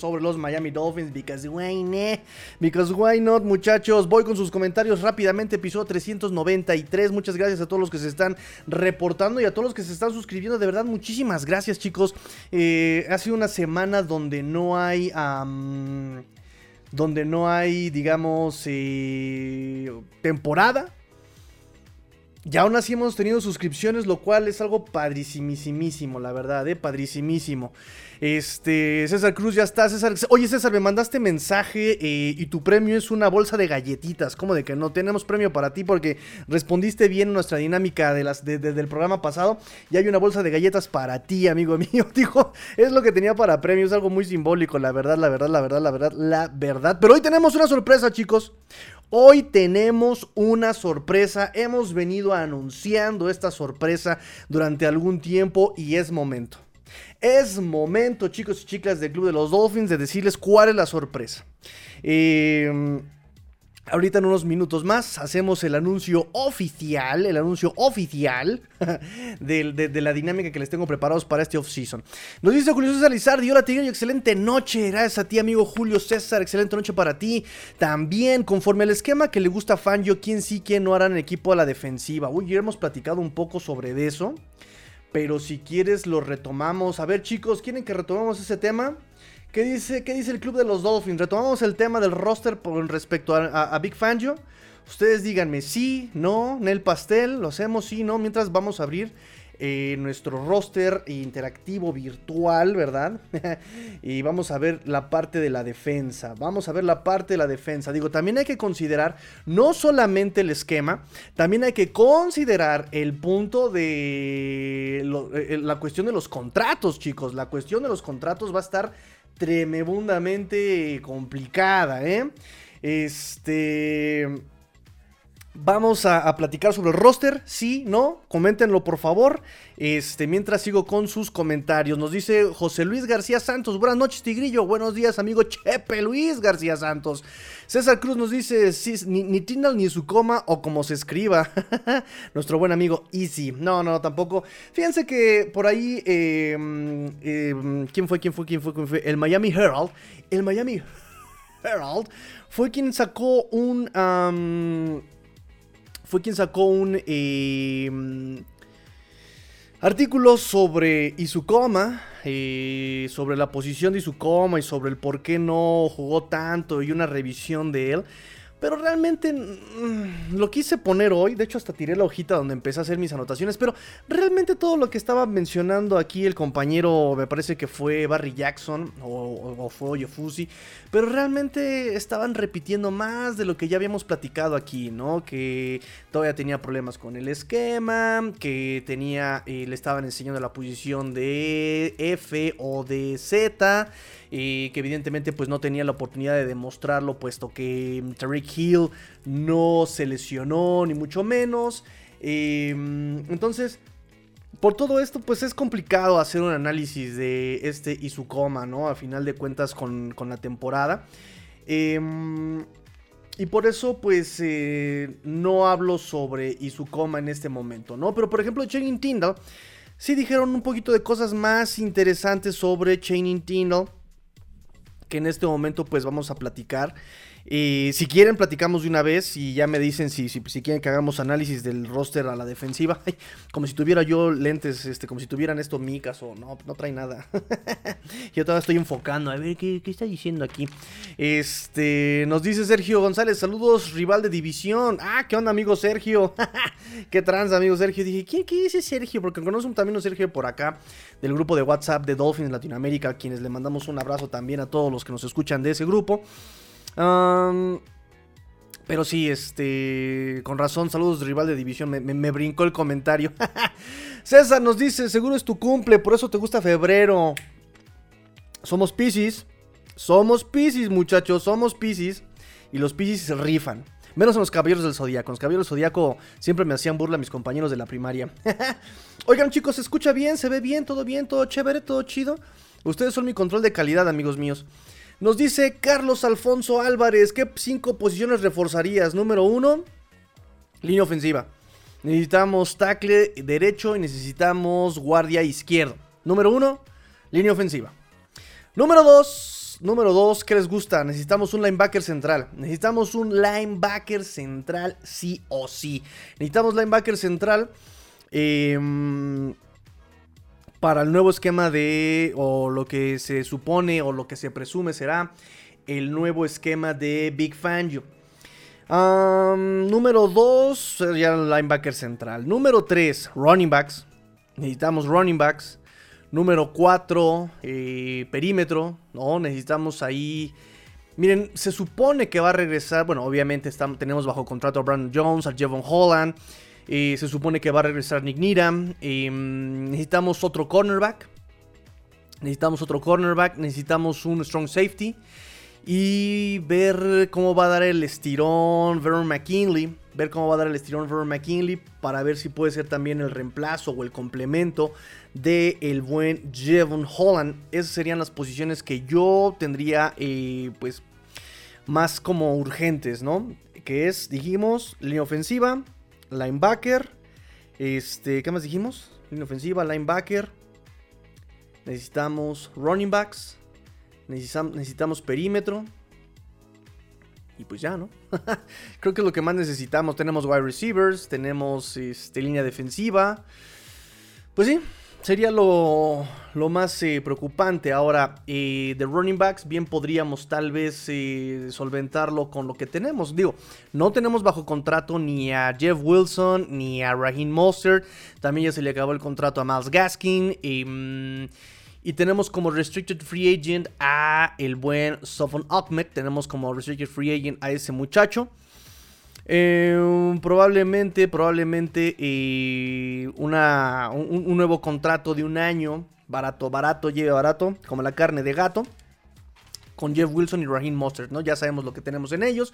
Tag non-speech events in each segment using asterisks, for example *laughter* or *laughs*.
sobre los Miami Dolphins. Because why not? Because why not, muchachos. Voy con sus comentarios rápidamente. Episodio 393. Muchas gracias a todos los que se están reportando y a todos los que se están suscribiendo. De verdad, muchísimas gracias, chicos. Eh, ha sido una semana donde no hay donde no hay, digamos, eh, temporada. Y aún así hemos tenido suscripciones, lo cual es algo padrísimísimo, la verdad, ¿eh? Padrísimísimo. Este, César Cruz ya está. César, oye, César, me mandaste mensaje eh, y tu premio es una bolsa de galletitas. ¿Cómo de que no tenemos premio para ti? Porque respondiste bien nuestra dinámica de las, del programa pasado. Y hay una bolsa de galletas para ti, amigo *laughs* mío. Dijo, es lo que tenía para premio. Es algo muy simbólico, la verdad, la verdad, la verdad, la verdad, la verdad. Pero hoy tenemos una sorpresa, chicos. Hoy tenemos una sorpresa. Hemos venido anunciando esta sorpresa durante algún tiempo y es momento. Es momento, chicos y chicas del Club de los Dolphins, de decirles cuál es la sorpresa. Eh, Ahorita en unos minutos más hacemos el anuncio oficial, el anuncio oficial *laughs* de, la dinámica que les tengo preparados para este off-season. Nos dice Julio César Lizardi, hola Tigre, excelente noche, gracias a ti amigo Julio César, excelente noche para ti. También, conforme al esquema que le gusta a Fangio, quién sí, quién no harán equipo a la defensiva. Uy, ya hemos platicado un poco sobre eso, pero si quieres lo retomamos. A ver chicos, ¿quieren que retomemos ese tema? ¿Qué dice, ¿Qué dice el club de los Dolphins? Retomamos el tema del roster con respecto a, Big Fangio. Ustedes díganme sí, no, Nel Pastel, lo hacemos sí, no, mientras vamos a abrir eh, nuestro roster interactivo virtual, ¿verdad? *laughs* y vamos a ver la parte de la defensa. Vamos a ver la parte de la defensa. Digo, también hay que considerar no solamente el esquema, también hay que considerar el punto de eh, la cuestión de los contratos, chicos. La cuestión de los contratos va a estar tremendamente complicada, ¿eh? Este... Vamos a, platicar sobre el roster, sí, no, coméntenlo por favor. Este, mientras sigo con sus comentarios, nos dice José Luis García Santos. Buenas noches, Tigrillo. Buenos días, amigo Chepe Luis García Santos. César Cruz nos dice ni, ni Tindal ni su coma o como se escriba. *laughs* Nuestro buen amigo Easy. No, no, tampoco. Fíjense que por ahí, em, em, ¿quién fue? ¿Quién fue? ¿Quién fue? ¿Quién fue? El Miami Herald. El Miami Herald fue quien sacó un fue quien sacó un em, artículo sobre Izukoma, eh, sobre la posición de Izukoma y sobre el por qué no jugó tanto y una revisión de él. Pero realmente mm, lo quise poner hoy, de hecho hasta tiré la hojita donde empecé a hacer mis anotaciones, pero realmente todo lo que estaba mencionando aquí el compañero, me parece que fue Barry Jackson o, fue Yofusi, pero realmente estaban repitiendo más de lo que ya habíamos platicado aquí, ¿no? Que todavía tenía problemas con el esquema, que tenía, eh, le estaban enseñando la posición de F o de Z que evidentemente pues no tenía la oportunidad de demostrarlo puesto que mm, Hill no se lesionó ni mucho menos. Em, entonces, por todo esto pues es complicado hacer un análisis de este Izukoma, ¿no? A final de cuentas con, la temporada. Em, y por eso, pues, eh, no hablo sobre Izukoma en este momento, ¿no? Pero, por ejemplo, Channing Tyndall, sí dijeron un poquito de cosas más interesantes sobre Channing Tyndall que en este momento pues vamos a platicar. Y si quieren, platicamos de una vez y ya me dicen si, si, quieren que hagamos análisis del roster a la defensiva. *laughs* como si tuviera yo lentes, este, como si tuvieran esto micas o no, no trae nada. *laughs* yo todavía estoy enfocando. A ver, ¿qué, está diciendo aquí? Este, nos dice Sergio González, saludos, rival de división. Ah, ¿qué onda, amigo Sergio? *laughs* qué trans, amigo Sergio. Dije, ¿quién qué dice Sergio? Porque conozco también a Sergio por acá, del grupo de WhatsApp de Dolphins Latinoamérica, quienes le mandamos un abrazo también a todos los que nos escuchan de ese grupo pero sí, este. Con razón, saludos, rival de división. Me, brincó el comentario. *laughs* César nos dice: Seguro es tu cumple, por eso te gusta febrero. Somos Pisces. Somos Pisces, muchachos. Somos Pisces. Y los Pisces rifan. Menos en los caballeros del zodiaco. Los caballeros del zodiaco siempre me hacían burla mis compañeros de la primaria. *laughs* Oigan, chicos, ¿se escucha bien? ¿Se ve bien? ¿Todo bien? ¿Todo chévere? ¿Todo chido? Ustedes son mi control de calidad, amigos míos. Nos dice Carlos Alfonso Álvarez, ¿qué cinco posiciones reforzarías? Número uno, línea ofensiva. Necesitamos tackle derecho y necesitamos guardia izquierdo. Número uno, línea ofensiva. Número dos, número 2, ¿qué les gusta? Necesitamos un linebacker central. Necesitamos un linebacker central sí o sí. Necesitamos linebacker central. Em, para el nuevo esquema de, o lo que se supone, o lo que se presume será el nuevo esquema de Big Fangio. número 2, sería el linebacker central. Número 3, running backs. Necesitamos running backs. Número 4, eh, perímetro. ¿no? Necesitamos ahí. Miren, se supone que va a regresar. Bueno, obviamente estamos, tenemos bajo contrato a Brandon Jones, a Jevon Holland. Se supone que va a regresar Nick Needham. Em, necesitamos otro cornerback. Necesitamos otro cornerback. Necesitamos un strong safety. Y ver cómo va a dar el estirón Vernon McKinley. Ver cómo va a dar el estirón Vernon McKinley. Para ver si puede ser también el reemplazo o el complemento de el buen Jevon Holland. Esas serían las posiciones que yo tendría eh, pues más como urgentes, ¿no? Que es, dijimos, línea ofensiva, linebacker, este, ¿qué más dijimos? Línea ofensiva, linebacker. Necesitamos running backs. Necesitamos, perímetro. Y pues ya, ¿no? *laughs* Creo que es lo que más necesitamos. Tenemos wide receivers, tenemos este, línea defensiva. Pues sí, sería lo, más eh, preocupante. Ahora, eh, de running backs, bien podríamos tal vez eh, solventarlo con lo que tenemos. Digo, no tenemos bajo contrato ni a Jeff Wilson ni a Raheem Mostert. También ya se le acabó el contrato a Miles Gaskin. Em, y tenemos como restricted free agent a el buen Sofon Ahmed. Tenemos como restricted free agent a ese muchacho. Eh, probablemente, probablemente eh, una, un, nuevo contrato de un año, barato, barato, lleve barato, como la carne de gato, con Jeff Wilson y Raheem Mostert, ¿no? Ya sabemos lo que tenemos en ellos,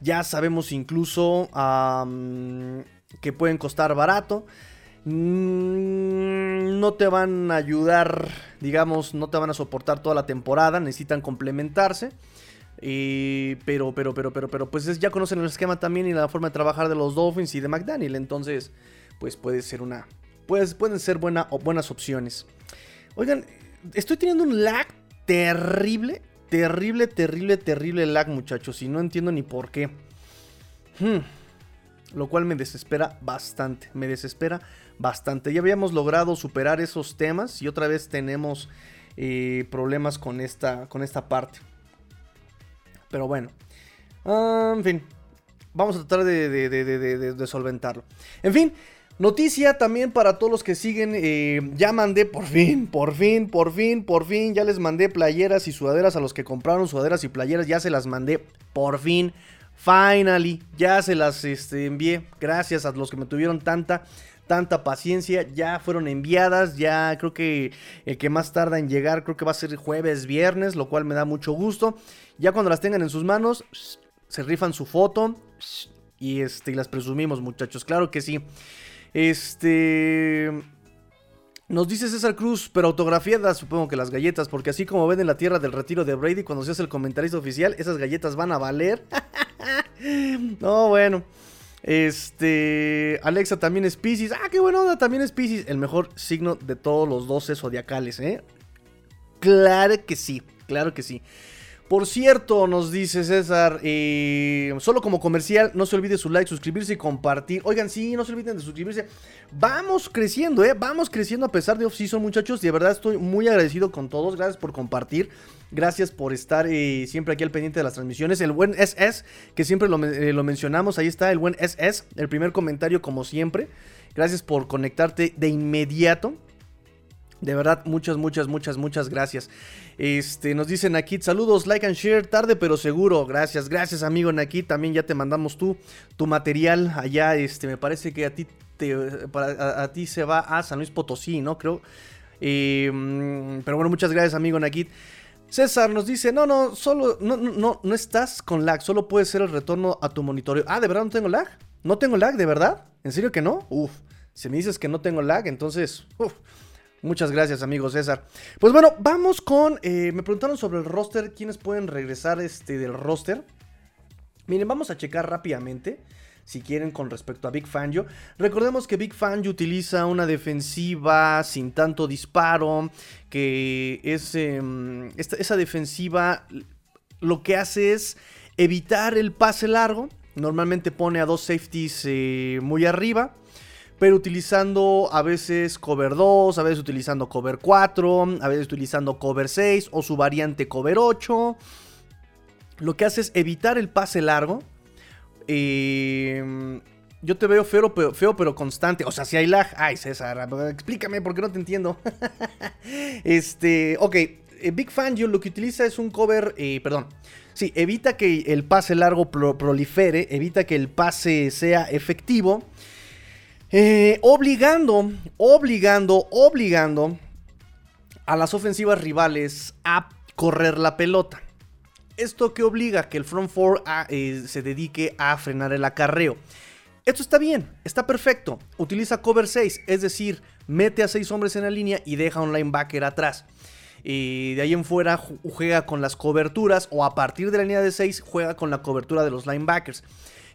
ya sabemos incluso que pueden costar barato. Mm, no te van a ayudar, digamos, no te van a soportar toda la temporada, necesitan complementarse pero, pero, pero, pero, pero, pues ya conocen el esquema también y la forma de trabajar de los Dolphins y de McDaniel. Entonces, pues puede ser una. Pues pueden ser buena, buenas opciones. Oigan, estoy teniendo un lag terrible. Terrible, terrible, terrible lag, muchachos. Y no entiendo ni por qué. Hmm. Lo cual me desespera bastante. Me desespera bastante. Ya habíamos logrado superar esos temas. Y otra vez tenemos eh, problemas con esta, con esta parte. Pero bueno. Ah, en fin. Vamos a tratar de, solventarlo. En fin. Noticia también para todos los que siguen. Eh, ya mandé por fin, por fin, por fin, por fin. Ya les mandé playeras y sudaderas a los que compraron sudaderas y playeras. Ya se las mandé por fin. Finally. Ya se las este, envié. Gracias a los que me tuvieron tanta tanta paciencia. Ya fueron enviadas, ya creo que el que más tarda en llegar creo que va a ser jueves, viernes, lo cual me da mucho gusto. Ya cuando las tengan en sus manos, se rifan su foto y, este, las presumimos muchachos, claro que sí. Este... Nos dice César Cruz, pero autografiadas, supongo que las galletas, porque así como ven en la tierra del retiro de Brady, cuando se hace el comentarista oficial, esas galletas van a valer. *laughs* no, bueno. Este. Alexa también es Pisces. Ah, qué buena onda, también es Pisces. El mejor signo de todos los 12 zodiacales, ¿eh? Claro que sí, claro que sí. Por cierto, nos dice César, eh, solo como comercial, no se olvide su like, suscribirse y compartir. Oigan, sí, no se olviden de suscribirse. Vamos creciendo, ¿eh? Vamos creciendo a pesar de off-season, muchachos. De verdad estoy muy agradecido con todos. Gracias por compartir. Gracias por estar eh, siempre aquí al pendiente de las transmisiones. El buen SS, que siempre lo, eh, lo mencionamos. Ahí está el buen SS, el primer comentario como siempre. Gracias por conectarte de inmediato. De verdad, muchas, muchas, muchas, muchas gracias. Este, nos dice Nakit, saludos, like and share, tarde pero seguro. Gracias, gracias amigo Nakit. También ya te mandamos tú tu material allá. Este, me parece que a ti te, a, ti se va a San Luis Potosí, ¿no? Creo. Em, pero bueno, muchas gracias amigo Nakit. César nos dice, no, no, solo, no, no, no estás con lag, solo puede ser el retorno a tu monitoreo. Ah, ¿de verdad no tengo lag? ¿No tengo lag, de verdad? ¿En serio que no? Uf, si me dices que no tengo lag, entonces, uf, Muchas gracias, amigo César. Pues bueno, vamos con. Eh, me preguntaron sobre el roster. ¿Quiénes pueden regresar este, del roster? Miren, vamos a checar rápidamente. si quieren, con respecto a Big Fangio. Recordemos que Big Fangio utiliza una defensiva sin tanto disparo, que es em, esa defensiva lo que hace es evitar el pase largo. Normalmente pone a dos safeties eh, muy arriba pero utilizando a veces cover 2, a veces utilizando cover 4, a veces utilizando cover 6 o su variante cover 8. Lo que hace es evitar el pase largo. Em, yo te veo feo pero, feo, pero constante. O sea, si hay lag. Ay, César, explícame porque no te entiendo. *laughs* este, ok. Eh, Big Fan, lo que utiliza es un cover. Eh, perdón. Sí, evita que el pase largo prolifere. Evita que el pase sea efectivo. Eh, obligando, obligando, obligando a las ofensivas rivales a correr la pelota. Esto que obliga que el front four eh, se dedique a frenar el acarreo. Esto está bien, está perfecto. Utiliza cover 6, es decir, mete a 6 hombres en la línea y deja un linebacker atrás. Y de ahí en fuera juega con las coberturas o a partir de la línea de 6 juega con la cobertura de los linebackers.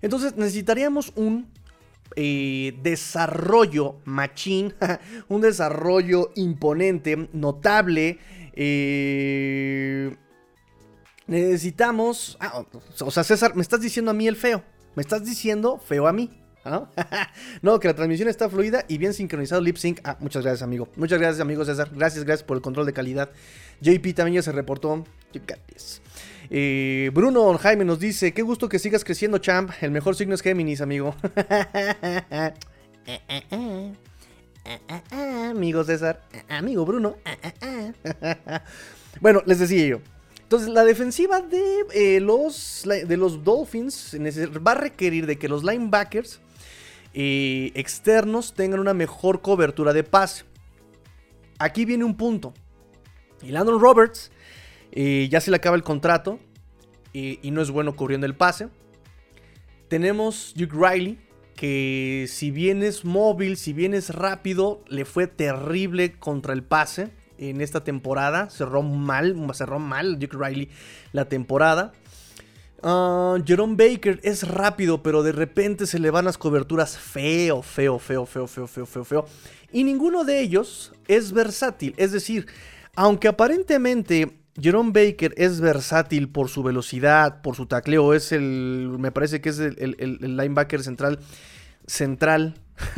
Entonces necesitaríamos un desarrollo machín, *laughs* un desarrollo imponente, notable. Eh, necesitamos... Ah, o sea, César, me estás diciendo a mí el feo. Me estás diciendo feo a mí. *laughs* ¿no? que la transmisión está fluida y bien sincronizado lip sync. Ah, muchas gracias, amigo. Muchas gracias, amigo César. Gracias, gracias por el control de calidad. JP también ya se reportó. Eh, Bruno Jaime nos dice: Qué gusto que sigas creciendo, champ. El mejor signo es Géminis, amigo. *laughs* amigo César. Amigo Bruno. *laughs* bueno, les decía yo. Entonces, la defensiva de, eh, los, de los Dolphins va a requerir de que los linebackers eh, externos tengan una mejor cobertura de pase. Aquí viene un punto. Y Landon Roberts ya se le acaba el contrato y no es bueno cubriendo el pase. Tenemos Duke Riley, que si bien es móvil, si bien es rápido, le fue terrible contra el pase en esta temporada. Cerró mal, cerró mal Duke Riley la temporada. Uh, Jerome Baker es rápido, pero de repente se le van las coberturas feo, feo, feo, feo, feo, feo, feo, feo. Y ninguno de ellos es versátil. Es decir, aunque aparentemente Jerome Baker es versátil por su velocidad, por su tacleo, es el, me parece que es el, linebacker central, central,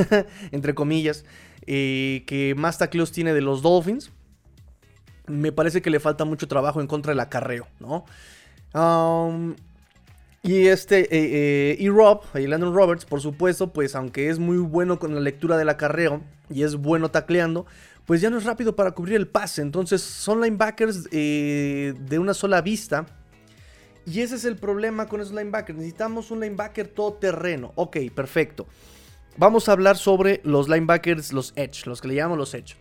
*laughs* entre comillas, eh, que más tacleos tiene de los Dolphins. Me parece que le falta mucho trabajo en contra del acarreo, ¿no? Um, y este, eh, eh, y Rob, y Landon Roberts, por supuesto, pues aunque es muy bueno con la lectura del acarreo y es bueno tacleando, pues ya no es rápido para cubrir el pase. Entonces son linebackers eh, de una sola vista. Y ese es el problema con esos linebackers. Necesitamos un linebacker todoterreno. Ok, perfecto. Vamos a hablar sobre los linebackers, los edge, los que le llamamos los edge.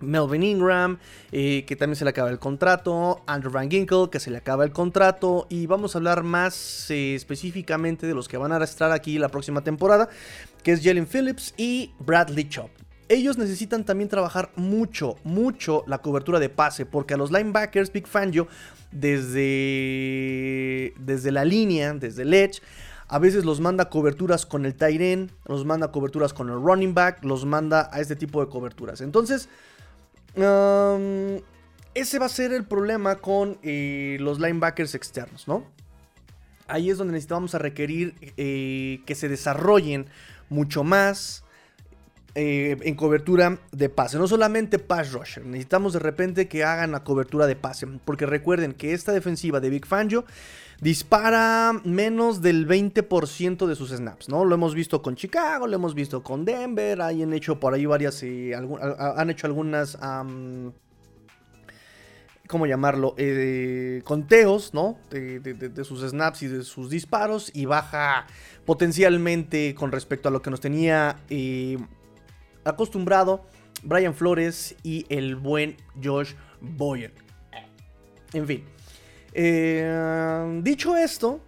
Melvin Ingram, eh, que también se le acaba el contrato, Andrew Van Ginkle, que se le acaba el contrato, y vamos a hablar más eh, específicamente de los que van a estar aquí la próxima temporada, que es Jalen Phillips y Bradley Chop. Ellos necesitan también trabajar mucho, mucho la cobertura de pase, porque a los linebackers, Big Fangio, desde, desde la línea, desde el edge, a veces los manda coberturas con el tight end, los manda coberturas con el running back, los manda a este tipo de coberturas. Entonces, ese va a ser el problema con eh, los linebackers externos, ¿no? Ahí es donde necesitamos a requerir eh, que se desarrollen mucho más eh, en cobertura de pase. No solamente pass rusher, necesitamos de repente que hagan la cobertura de pase. Porque recuerden que esta defensiva de Big Fangio dispara menos del 20% de sus snaps, ¿no? Lo hemos visto con Chicago, lo hemos visto con Denver, han hecho por ahí varias, eh, han hecho algunas, ¿cómo llamarlo? Eh, conteos, ¿no? De, sus snaps y de sus disparos y baja potencialmente con respecto a lo que nos tenía acostumbrado Brian Flores y el buen Josh Boyer. En fin. Eh, dicho esto,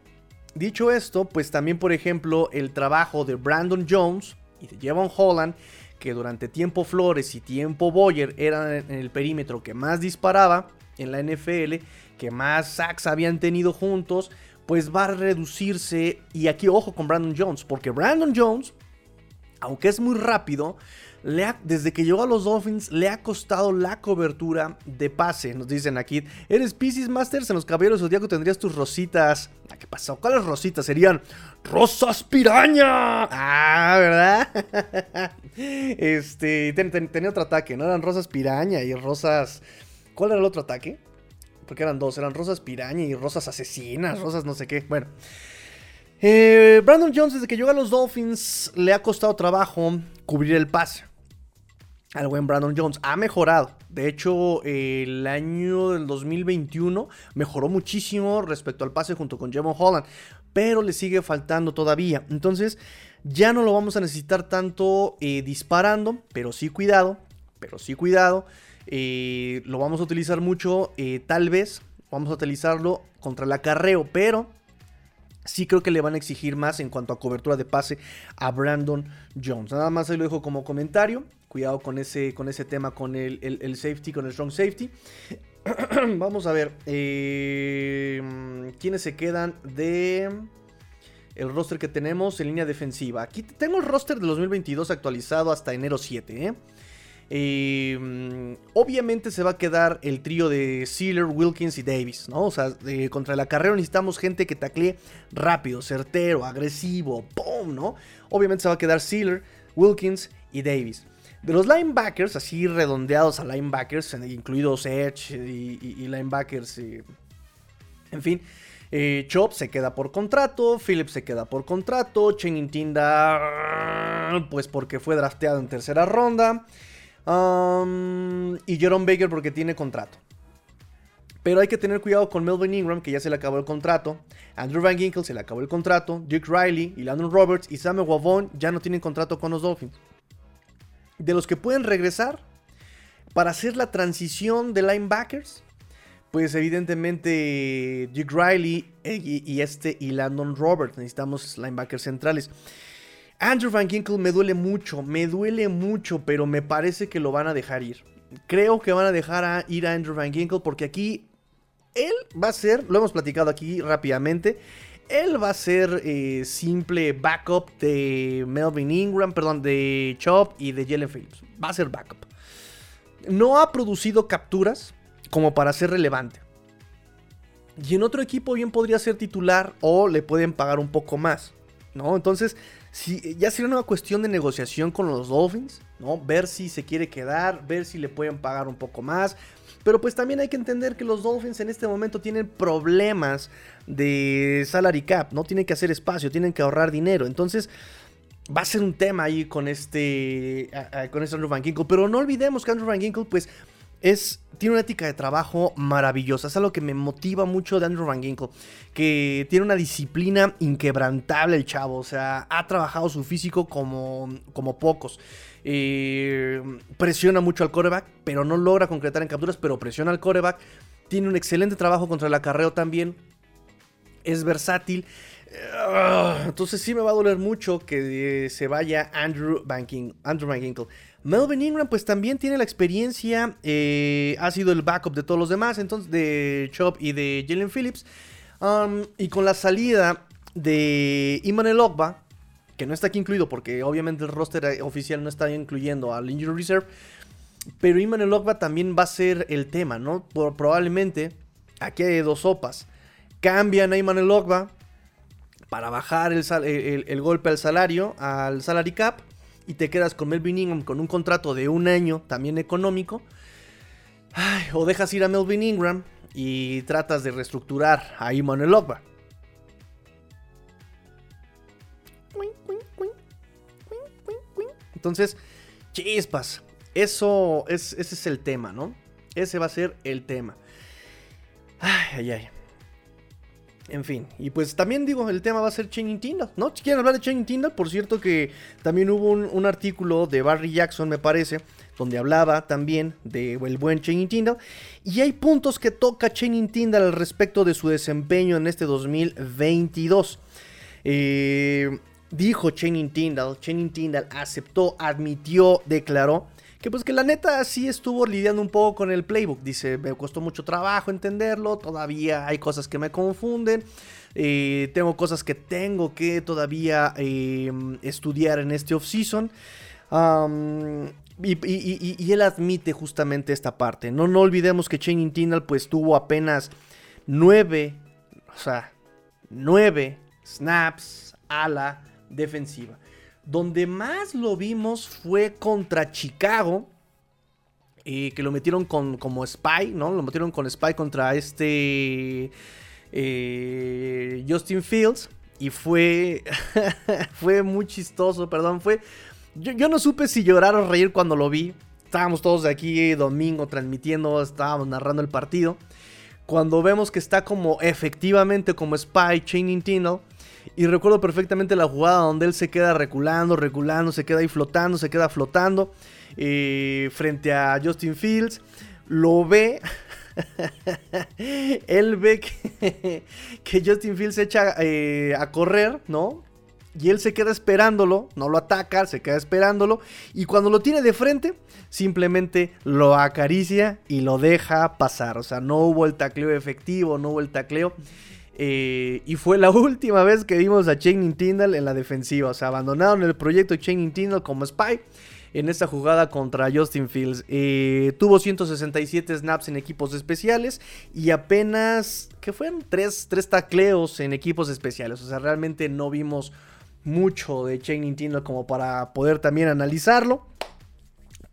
dicho esto, pues también, por ejemplo, el trabajo de Brandon Jones y de Jevon Holland, que durante tiempo Flores y tiempo Boyer eran en el perímetro que más disparaba en la NFL, que más sacks habían tenido juntos, pues va a reducirse. Y aquí ojo con Brandon Jones, porque Brandon Jones, aunque es muy rápido, desde que llegó a los Dolphins le ha costado la cobertura de pase. Nos dicen aquí, eres Pisces Masters en los Caballeros Zodíaco tendrías tus rositas. Ah, ¿Qué pasó? ¿Cuáles rositas? Serían rosas piraña. Ah, ¿verdad? *laughs* este, tenía otro ataque, ¿no? Eran rosas piraña y rosas... ¿Cuál era el otro ataque? Porque eran dos, eran rosas piraña y rosas asesinas, rosas no sé qué. Bueno. Eh, Brandon Jones, desde que llegó a los Dolphins, le ha costado trabajo cubrir el pase al buen Brandon Jones. Ha mejorado. De hecho, el año del 2021 mejoró muchísimo respecto al pase junto con Jevon Holland. Pero le sigue faltando todavía. Entonces, ya no lo vamos a necesitar tanto eh, disparando. Pero sí cuidado. Pero sí cuidado. Eh, lo vamos a utilizar mucho. Eh, tal vez vamos a utilizarlo contra el acarreo. Pero sí creo que le van a exigir más en cuanto a cobertura de pase a Brandon Jones. Nada más ahí lo dejo como comentario. Cuidado con ese, con ese tema, con el, safety, con el strong safety. *clears throat* Vamos a ver. Eh, ¿Quiénes se quedan de el roster que tenemos en línea defensiva? Aquí tengo el roster de 2022 actualizado hasta enero 7. ¿eh? Eh, obviamente se va a quedar el trío de Sealer, Wilkins y Davis, ¿no? O sea, contra el acarreo necesitamos gente que taclee rápido, certero, agresivo, ¡pum! ¿no? Obviamente se va a quedar Sealer, Wilkins y Davis. De los linebackers, así redondeados a linebackers, incluidos Edge y, linebackers, en fin. Eh, Chop se queda por contrato, Phillips se queda por contrato, Chen Tinda, pues porque fue drafteado en tercera ronda. Um, y Jerome Baker porque tiene contrato. Pero hay que tener cuidado con Melvin Ingram, que ya se le acabó el contrato. Andrew Van Ginkle se le acabó el contrato. Dick Riley y Landon Roberts y Samuel Wavon ya no tienen contrato con los Dolphins. De los que pueden regresar para hacer la transición de linebackers, pues evidentemente Dick Riley eh, y, este y Landon Roberts. Necesitamos linebackers centrales. Andrew Van Ginkle me duele mucho, me duele mucho, pero me parece que lo van a dejar ir. Creo que van a dejar a ir a Andrew Van Ginkle porque aquí él va a ser, lo hemos platicado aquí rápidamente, él va a ser eh, simple backup de Melvin Ingram, perdón, de Chop y de Jalen Phillips. Va a ser backup. No ha producido capturas como para ser relevante. Y en otro equipo bien podría ser titular o le pueden pagar un poco más. ¿No? Entonces, si, ya sería una cuestión de negociación con los Dolphins, ¿no? Ver si se quiere quedar, ver si le pueden pagar un poco más. Pero pues también hay que entender que los Dolphins en este momento tienen problemas de salary cap, ¿no? Tienen que hacer espacio, tienen que ahorrar dinero. Entonces, va a ser un tema ahí con este, con este Andrew Van Ginkle. Pero no olvidemos que Andrew Van Ginkle, pues, es, tiene una ética de trabajo maravillosa. Es algo que me motiva mucho de Andrew Van Ginkle. Que tiene una disciplina inquebrantable el chavo. O sea, ha trabajado su físico como, como pocos. Eh, presiona mucho al coreback, pero no logra concretar en capturas, pero presiona al coreback. Tiene un excelente trabajo contra el acarreo también. Es versátil. Entonces sí me va a doler mucho que se vaya Andrew Van, Andrew Van Ginkle. Melvin Ingram pues también tiene la experiencia, eh, ha sido el backup de todos los demás, entonces de Chop y de Jalen Phillips. Um, y con la salida de Iman Ogba, que no está aquí incluido porque obviamente el roster oficial no está incluyendo al Injury Reserve, pero Iman Ogba también va a ser el tema, ¿no? probablemente, aquí hay dos sopas. Cambian a Iman Ogba para bajar el golpe al salario, al salary cap y te quedas con Melvin Ingram con un contrato de un año también económico, o dejas ir a Melvin Ingram y tratas de reestructurar a Emmanuel Ogba. Entonces, chispas. Eso es, ese es el tema, ¿no? Ese va a ser el tema. Ay, ay, ay. En fin, y pues también digo, el tema va a ser Channing Tindall, ¿no? Si quieren hablar de Channing Tindall, por cierto que también hubo un, artículo de Barry Jackson, me parece, donde hablaba también de el buen Channing Tindall. Y hay puntos que toca Channing Tindall al respecto de su desempeño en este 2022. Eh, dijo Channing Tindall, Channing Tindall aceptó, admitió, declaró que pues que la neta sí estuvo lidiando un poco con el playbook. Dice, me costó mucho trabajo entenderlo, todavía hay cosas que me confunden. Eh, tengo cosas que tengo que todavía em, estudiar en este off-season. y, él admite justamente esta parte. No, no olvidemos que Channing Tindall pues tuvo apenas 9, o sea, 9 snaps a la defensiva. Donde más lo vimos fue contra Chicago. Eh, que lo metieron con, como spy, ¿no? Lo metieron con spy contra este eh, Justin Fields. Y fue, *laughs* fue muy chistoso, perdón, fue... Yo, yo no supe si llorar o reír cuando lo vi. Estábamos todos aquí domingo transmitiendo, estábamos narrando el partido. Cuando vemos que está como efectivamente como spy Chaining Tindall y recuerdo perfectamente la jugada donde él se queda reculando, reculando, se queda ahí flotando, se queda flotando eh, frente a Justin Fields. Lo ve. *laughs* él ve *laughs* que, Justin Fields se echa eh, a correr, ¿no? Y él se queda esperándolo, no lo ataca, se queda esperándolo. Y cuando lo tiene de frente, simplemente lo acaricia y lo deja pasar. O sea, no hubo el tacleo efectivo, no hubo el tacleo. Eh, y fue la *laughs* última vez que vimos a Channing Tindall en la defensiva. O sea, abandonaron el proyecto Channing Tindall como spy en esta jugada contra Justin Fields. Eh, tuvo 167 snaps en equipos especiales y apenas, que fueron? Tres, tres tacleos en equipos especiales. O sea, realmente no vimos mucho de Channing Tindall como para poder también analizarlo.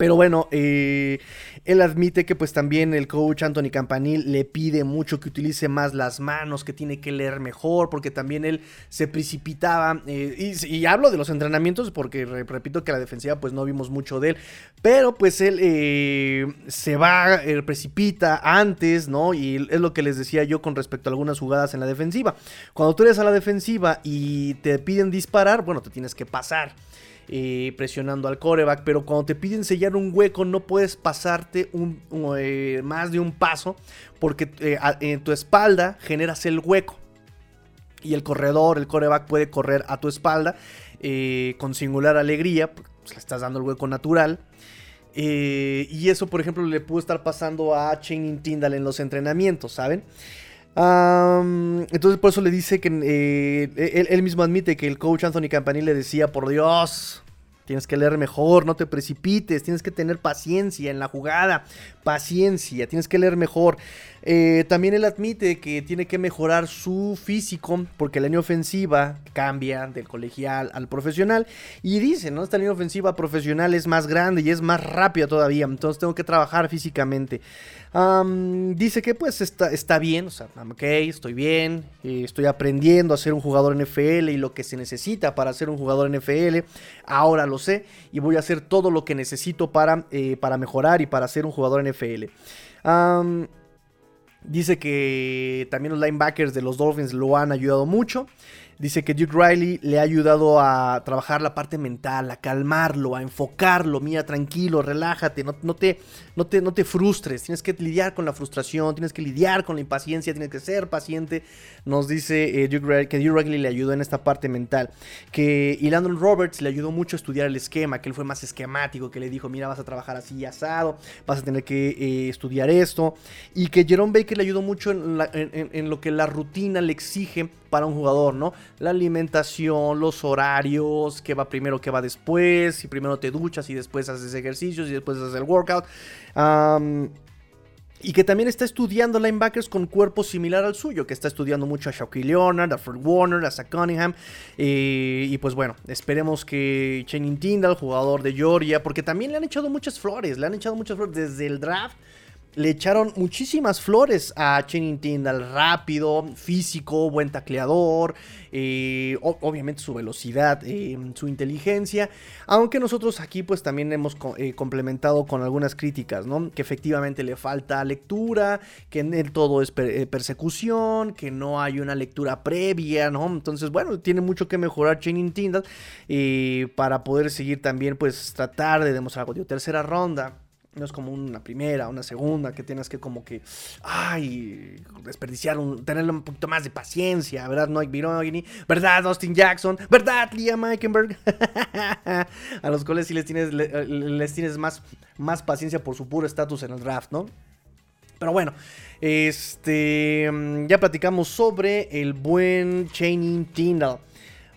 Pero bueno, eh, él admite que pues también el coach Anthony Campanil le pide mucho que utilice más las manos, que tiene que leer mejor, porque también él se precipitaba. Eh, y, hablo de los entrenamientos porque repito que la defensiva pues no vimos mucho de él. Pero pues él eh, se va, precipita antes, ¿no? Y es lo que les decía yo con respecto a algunas jugadas en la defensiva. Cuando tú eres a la defensiva y te piden disparar, bueno, te tienes que pasar. Eh, presionando al coreback, pero cuando te piden sellar un hueco no puedes pasarte un, eh, más de un paso porque eh, en tu espalda generas el hueco. Y el corredor, el coreback puede correr a tu espalda con singular alegría, pues le estás dando el hueco natural. y eso, por ejemplo, le pudo estar pasando a Chaining Tindall en los entrenamientos, ¿saben? Entonces por eso le dice que él, él, mismo admite que el coach Anthony Campanile le decía, por Dios, Tienes que leer mejor, no te precipites, tienes que tener paciencia en la jugada, paciencia, tienes que leer mejor. Eh, también él admite que tiene que mejorar su físico porque la línea ofensiva cambia del colegial al profesional y dice, ¿no? Esta línea ofensiva profesional es más grande y es más rápida todavía, entonces tengo que trabajar físicamente. dice que pues está, está bien, o sea, ok, estoy bien, eh, estoy aprendiendo a ser un jugador NFL y lo que se necesita para ser un jugador NFL, ahora lo sé y voy a hacer todo lo que necesito para, eh, para mejorar y para ser un jugador NFL. Dice que también los linebackers de los Dolphins lo han ayudado mucho. Dice que Duke Riley le ha ayudado a trabajar la parte mental, a calmarlo, a enfocarlo. Mira, tranquilo, relájate, no, te, no, te, no te frustres. Tienes que lidiar con la frustración, tienes que lidiar con la impaciencia, tienes que ser paciente. Nos dice eh, Duke que Duke Riley le ayudó en esta parte mental. Que y Landon Roberts le ayudó mucho a estudiar el esquema, que él fue más esquemático, que le dijo, mira, vas a trabajar así asado, vas a tener que eh, estudiar esto. Y que Jerome Baker le ayudó mucho en lo que la rutina le exige para un jugador, ¿no? La alimentación, los horarios, qué va primero, qué va después, si primero te duchas y después haces ejercicios y después haces el workout. Y que también está estudiando linebackers con cuerpo similar al suyo, que está estudiando mucho a Shaquille Leonard, a Fred Warner, a Zach Cunningham. Y pues bueno, esperemos que Channing Tindall, jugador de Georgia, porque también le han echado muchas flores, le han echado muchas flores desde el draft le echaron muchísimas flores a Channing Tindall. Rápido, físico, buen tacleador. Eh, obviamente su velocidad, eh, su inteligencia. Aunque nosotros aquí pues también hemos eh, complementado con algunas críticas, ¿no? Que efectivamente le falta lectura, que en él todo es persecución, que no hay una lectura previa. Entonces, bueno, tiene mucho que mejorar Channing Tindall para poder seguir también pues tratar de demostrar algo. tercera ronda no es como una primera, una segunda, que tienes que como que, ay, desperdiciar, un, tenerle un poquito más de paciencia, ¿verdad? Noik Birogini, ¿verdad? Austin Jackson, ¿verdad? Liam Eikenberg. *laughs* a los cuales sí les tienes, tienes más, paciencia por su puro estatus en el draft, ¿no? Pero bueno, este, mm, ya platicamos sobre el buen Channing Tyndall.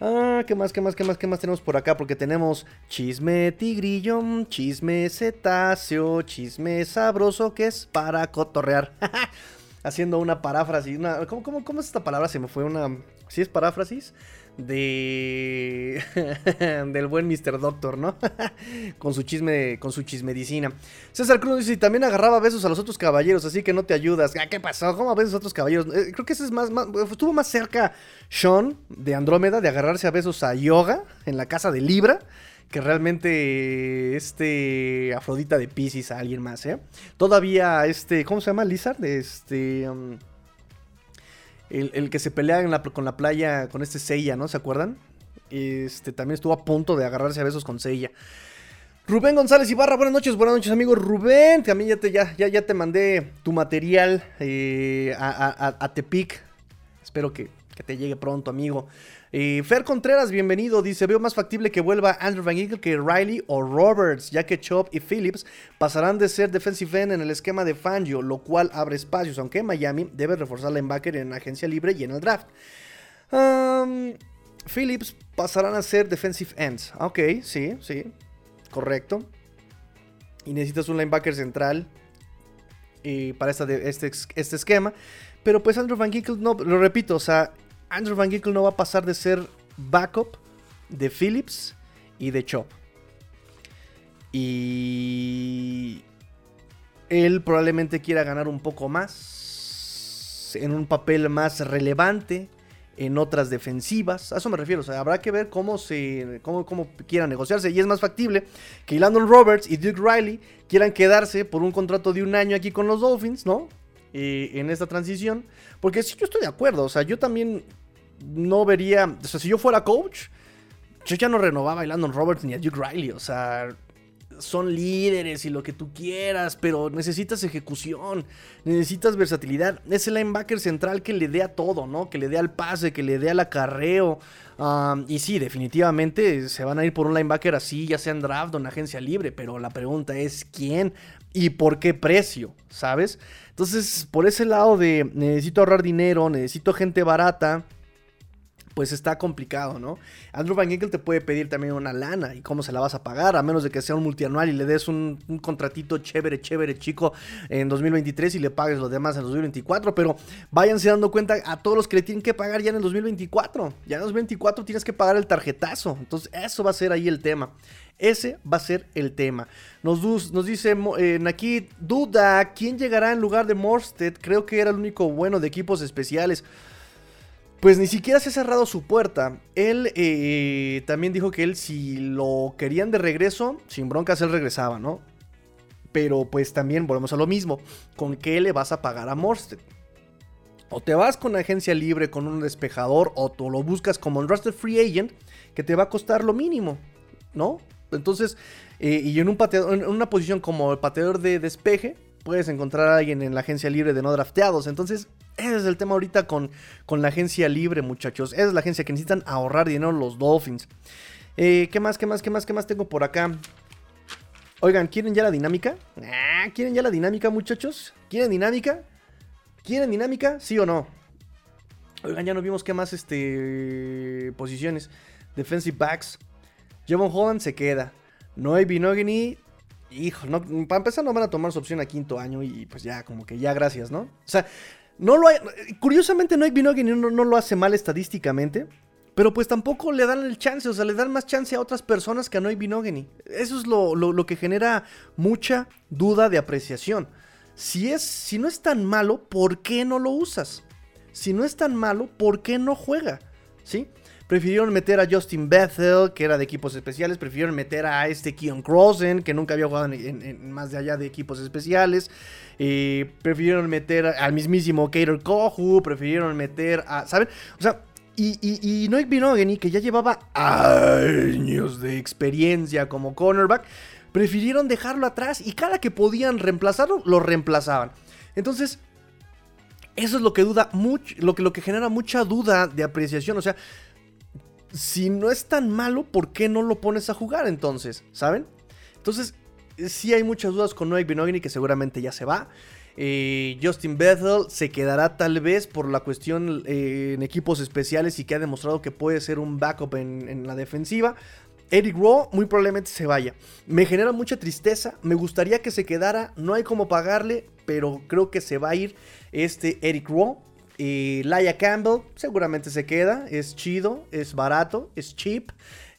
Ah, ¿qué más, qué más, qué más, qué más tenemos por acá? Porque tenemos chisme tigrillo, chisme cetáceo, chisme sabroso que es para cotorrear. *laughs* Haciendo una paráfrasis, una, ¿cómo, cómo, es esta palabra? Se me fue una... ¿Sí es paráfrasis? De *laughs* del buen Mr. Doctor, ¿no? *laughs* con su chisme, con su chismedicina. César Cruz dice, también agarraba besos a los otros caballeros, así que no te ayudas. Ah, ¿Qué pasó? ¿Cómo a besos a otros caballeros? Eh, creo que ese es más, estuvo más cerca Sean de Andrómeda de agarrarse a besos a Yoga en la casa de Libra que realmente este Afrodita de Pisces a alguien más, ¿eh? Todavía este, ¿cómo se llama? Lizard, este um, el, que se pelea con la playa con este Seiya, ¿no? ¿Se acuerdan? Este también estuvo a punto de agarrarse a besos con Seiya. Rubén González Ibarra, buenas noches, buenas noches, amigo Rubén. También ya te, ya, ya, ya te mandé tu material eh, a, Tepic. Espero que, que te llegue pronto, amigo. Fer Contreras, bienvenido. Dice: Veo más factible que vuelva Andrew Van Eagle que Riley o Roberts, ya que Chop y Phillips pasarán de ser defensive end en el esquema de Fangio, lo cual abre espacios, aunque Miami debe reforzar la linebacker en agencia libre y en el draft. Phillips pasarán a ser defensive ends. Ok, sí, sí. Correcto. Y necesitas un linebacker central para este, este esquema. Pero pues Andrew Van Ginkle, no, lo repito, o sea, Andrew Van Ginkle no va a pasar de ser backup de Phillips y de Chop. Y él probablemente quiera ganar un poco más, en un papel más relevante, en otras defensivas. A eso me refiero. O sea, habrá que ver cómo se. cómo, cómo quiera negociarse. Y es más factible que Landon Roberts y Duke Riley quieran quedarse por un contrato de un año aquí con los Dolphins, ¿no? En esta transición. Porque sí, yo estoy de acuerdo. O sea, yo también no vería. O sea, si yo fuera coach, yo ya no renovaba a Landon Roberts ni a Duke Riley. O sea, son líderes y lo que tú quieras, pero necesitas ejecución, necesitas versatilidad. Es el linebacker central que le dé a todo, ¿no? Que le dé al pase, que le dé al acarreo. y sí, definitivamente se van a ir por un linebacker así, ya sea en draft o en agencia libre, pero la pregunta es quién y por qué precio, ¿sabes? Entonces, por ese lado de necesito ahorrar dinero, necesito gente barata pues está complicado, ¿no? Andrew Van Ginkel te puede pedir también una lana y cómo se la vas a pagar, a menos de que sea un multianual y le des un, contratito chévere, chévere, chico en 2023 y le pagues los demás en 2024, pero váyanse dando cuenta a todos los que le tienen que pagar ya en el 2024. Ya en el 2024 tienes que pagar el tarjetazo, entonces eso va a ser ahí el tema. Ese va a ser el tema. Nos, nos dice eh, duda, ¿quién llegará en lugar de Morsted? Creo que era el único bueno de equipos especiales pues ni siquiera se ha cerrado su puerta. Él eh, también dijo que él si lo querían de regreso, sin broncas él regresaba, ¿no? Pero pues también volvemos a lo mismo. ¿Con qué le vas a pagar a Morsted? O te vas con agencia libre con un despejador o tú lo buscas como un roster free agent que te va a costar lo mínimo, ¿no? Entonces, eh, y en, en una posición como el pateador de despeje, puedes encontrar a alguien en la agencia libre de no drafteados. Entonces, ese es el tema ahorita con, con la agencia libre, muchachos. Esa es la agencia que necesitan ahorrar dinero los Dolphins. Eh, ¿Qué más, qué más, qué más, qué más tengo por acá? Oigan, ¿quieren ya la dinámica? Ah, ¿Quieren ya la dinámica, muchachos? ¿Quieren dinámica? ¿Quieren dinámica? ¿Sí o no? Oigan, ya no vimos qué más este, posiciones. Defensive backs. Javon Holland se queda. Noé Binogany. Hijo, no, para empezar no van a tomar su opción a quinto año y pues ya, como que ya gracias, ¿no? O sea, no lo hay, curiosamente, no hay no, no lo hace mal estadísticamente. Pero pues tampoco le dan el chance, o sea, le dan más chance a otras personas que a Noy Binogany. Eso es lo, lo, que genera mucha duda de apreciación. Si, es, si no es tan malo, ¿por qué no lo usas? Si no es tan malo, ¿por qué no juega? ¿Sí? Prefirieron meter a Justin Bethel, que era de equipos especiales. Prefirieron meter a este Keon Crossen, que nunca había jugado en, más de allá de equipos especiales. Eh, prefirieron meter al mismísimo Kater Kohu. Prefirieron meter a. ¿Saben? O sea. Y, y, y Noik Binogany, que ya llevaba años de experiencia como cornerback, prefirieron dejarlo atrás y cada que podían reemplazarlo, lo reemplazaban. Entonces, eso es lo que duda mucho, lo que, lo que genera mucha duda de apreciación. O sea, si no es tan malo, ¿por qué no lo pones a jugar entonces? ¿Saben? Entonces, sí hay muchas dudas con Noé Binogany que seguramente ya se va. Eh, Justin Bethel se quedará tal vez por la cuestión eh, en equipos especiales y que ha demostrado que puede ser un backup en, la defensiva. Eric Rowe muy probablemente se vaya. Me genera mucha tristeza. Me gustaría que se quedara. No hay como pagarle. Pero creo que se va a ir este Eric Rowe. Eh, Laia Campbell seguramente se queda. Es chido. Es barato. Es cheap.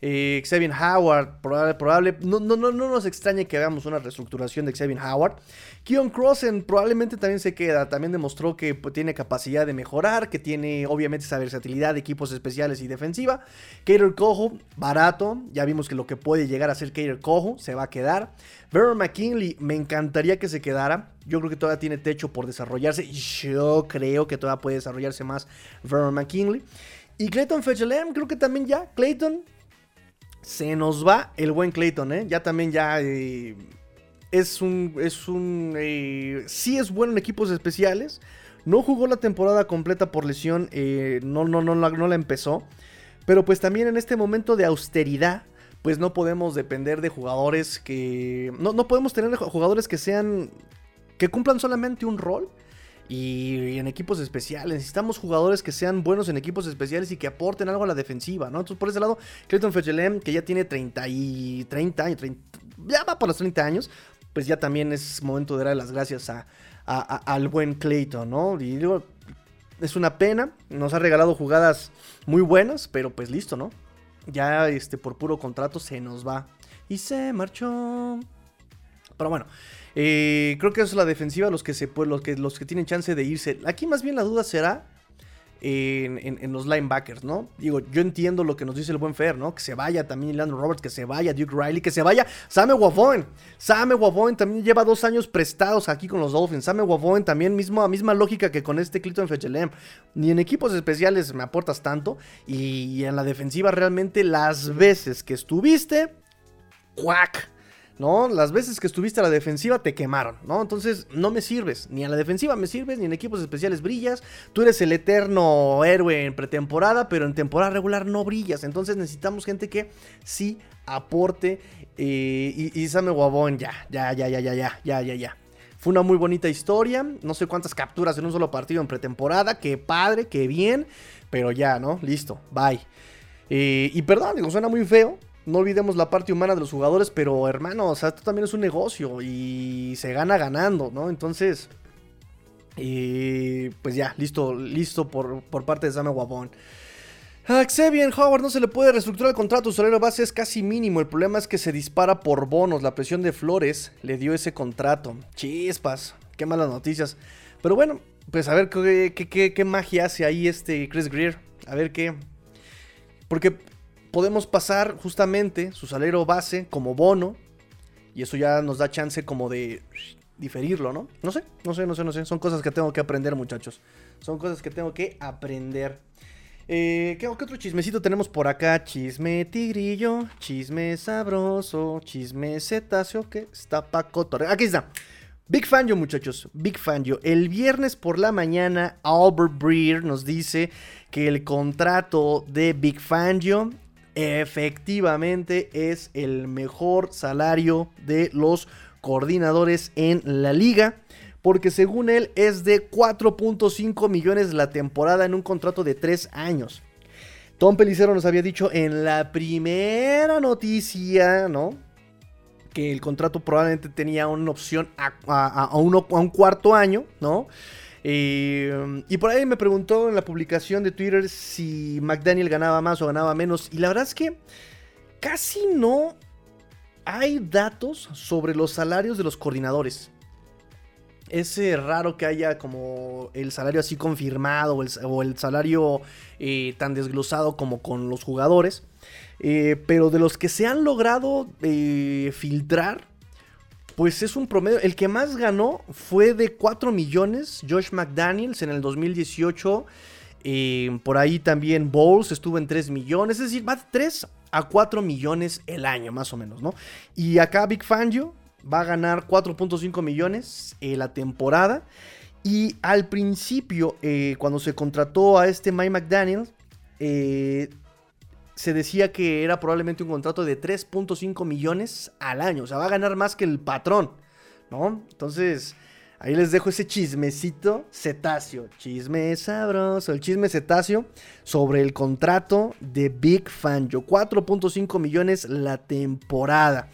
Eh, Xavier Howard, probable, probable no, no, no, no, nos extrañe que veamos una reestructuración de Xavier Howard. Keon Crossen probablemente también se queda, también demostró que pues, tiene capacidad de mejorar, que tiene obviamente esa versatilidad de equipos especiales y defensiva. Cater Cojo, barato, ya vimos que lo que puede llegar a ser Cater Cojo se va a quedar. Vernon McKinley, me encantaría que se quedara. Yo creo que todavía tiene techo por desarrollarse. Yo creo que todavía puede desarrollarse más Vernon McKinley. Y Clayton Fetchelem, creo que también ya. Clayton, se nos va el buen Clayton, ¿eh? Ya también ya... Eh, es un. Es un. Eh, sí es bueno en equipos especiales. No jugó la temporada completa por lesión. Eh, no, no, no, no la empezó. Pero pues también en este momento de austeridad. Pues no podemos depender de jugadores que. No, no podemos tener jugadores que sean. que cumplan solamente un rol. Y, en equipos especiales. Necesitamos jugadores que sean buenos en equipos especiales y que aporten algo a la defensiva, ¿no? Entonces, por ese lado, Clayton Fechelem, que ya tiene 30 y 30 años, ya va por los 30 años, pues ya también es momento de dar las gracias a, al buen Clayton, ¿no? Y digo, es una pena, nos ha regalado jugadas muy buenas, pero pues listo, ¿no? Ya este, por puro contrato se nos va. Y se marchó. Pero bueno, eh, creo que es la defensiva los que, se, los, que, los que tienen chance de irse. Aquí más bien la duda será en, los linebackers, ¿no? Digo, yo entiendo lo que nos dice el buen Fer, ¿no? Que se vaya también Landon Roberts, que se vaya Duke Riley, que se vaya Same Wavoen. Same Wavoen también lleva dos años prestados aquí con los Dolphins. Same Wavoen también, mismo, misma lógica que con este Clinton Fechelem. Ni en equipos especiales me aportas tanto. Y en la defensiva realmente las veces que estuviste, ¡cuac! ¿No? Las veces que estuviste a la defensiva te quemaron, ¿no? Entonces no me sirves, ni a la defensiva me sirves, ni en equipos especiales brillas. Tú eres el eterno héroe en pretemporada, pero en temporada regular no brillas. Entonces necesitamos gente que sí aporte. Eh, y, y Same Wabón, ya, ya, ya, ya, ya, ya, ya, ya, ya. Fue una muy bonita historia. No sé cuántas capturas en un solo partido en pretemporada. Qué padre, qué bien. Pero ya, ¿no? Listo, bye. Eh, y perdón, digo, suena muy feo. No olvidemos la parte humana de los jugadores, pero hermano, o sea, esto también es un negocio y se gana ganando, ¿no? Entonces, y pues ya, listo, listo por, por parte de Sam Guabón. A Xavier Howard no se le puede reestructurar el contrato, su salario base es casi mínimo. El problema es que se dispara por bonos. La presión de Flores le dio ese contrato. Chispas, qué malas noticias. Pero bueno, pues a ver qué, qué, qué magia hace ahí este Chris Greer. A ver qué. Porque podemos pasar justamente su salario base como bono. Y eso ya nos da chance como de diferirlo, ¿no? No sé, no sé, no sé, no sé. Son cosas que tengo que aprender, muchachos. Son cosas que tengo que aprender. Eh, ¿qué, otro chismecito tenemos por acá? Chisme tigrillo, chisme sabroso, chisme cetáceo que está pa' cotorrear. Aquí está. Big fan yo, muchachos. Big fan yo. El viernes por la mañana, Albert Breer nos dice que el contrato de Big Fangio efectivamente es el mejor salario de los coordinadores en la liga. Porque según él es de 4.5 millones la temporada en un contrato de 3 años. Tom Pelicero nos había dicho en la primera noticia, ¿no? Que el contrato probablemente tenía una opción a, a un cuarto año, ¿no? Eh, y por ahí me preguntó en la publicación de Twitter si McDaniel ganaba más o ganaba menos. Y la verdad es que casi no hay datos sobre los salarios de los coordinadores. Es eh, raro que haya como el salario así confirmado o el, salario eh, tan desglosado como con los jugadores. pero de los que se han logrado filtrar, pues es un promedio. El que más ganó fue de 4 millones, Josh McDaniels en el 2018. Eh, por ahí también Bowles estuvo en 3 millones. Es decir, va de 3 a 4 millones el año, más o menos, ¿no? Y acá Big Fangio va a ganar 4.5 millones en la temporada. Y al principio, eh, cuando se contrató a este Mike McDaniel, eh, se decía que era probablemente un contrato de 3.5 millones al año. O sea, va a ganar más que el patrón, ¿no? Entonces, Ahí les dejo ese chismecito cetáceo. Chisme sabroso. El chisme cetáceo sobre el contrato de Big Fangio. 4.5 millones la temporada.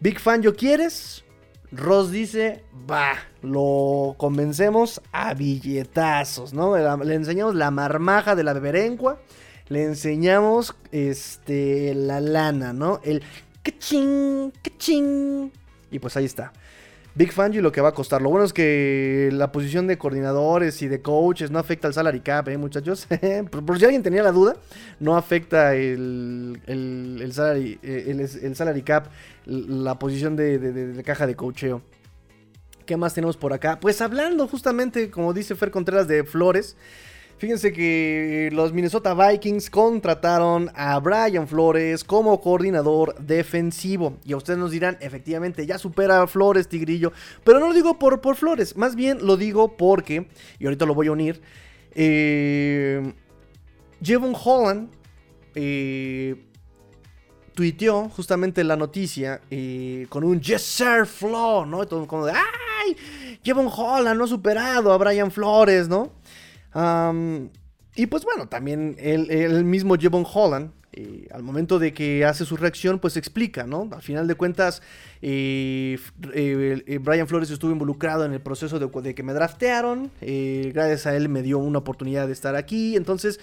Big Fangio, ¿quieres? Ross dice, va, lo convencemos a billetazos, ¿no? Le enseñamos la marmaja de la beberencua, le enseñamos este, la lana, ¿no? El que ching Y pues ahí está. Big Fangio lo que va a costar. Lo bueno es que la posición de coordinadores y de coaches no afecta al salary cap, ¿eh, muchachos? *laughs* por, si alguien tenía la duda, no afecta el, el, salary, eh, el, salary cap, la posición de, caja de coacheo. ¿Qué más tenemos por acá? Pues hablando justamente, como dice Fer Contreras, de Flores. Fíjense que los Minnesota Vikings contrataron a Brian Flores como coordinador defensivo. Y a ustedes nos dirán, efectivamente, ya supera a Flores, Tigrillo. Pero no lo digo por, por Flores, más bien lo digo porque, y ahorita lo voy a unir, eh, Jevon Holland eh, tuiteó justamente la noticia eh, con un Yes Sir Flo, ¿no? Y todo como de, ¡ay! Jevon Holland no ha superado a Brian Flores, ¿no? Y pues bueno, también el, mismo Jevon Holland, eh, al momento de que hace su reacción, pues explica, ¿no? Al final de cuentas, eh, eh, Brian Flores estuvo involucrado en el proceso de que me draftearon, gracias a él me dio una oportunidad de estar aquí, entonces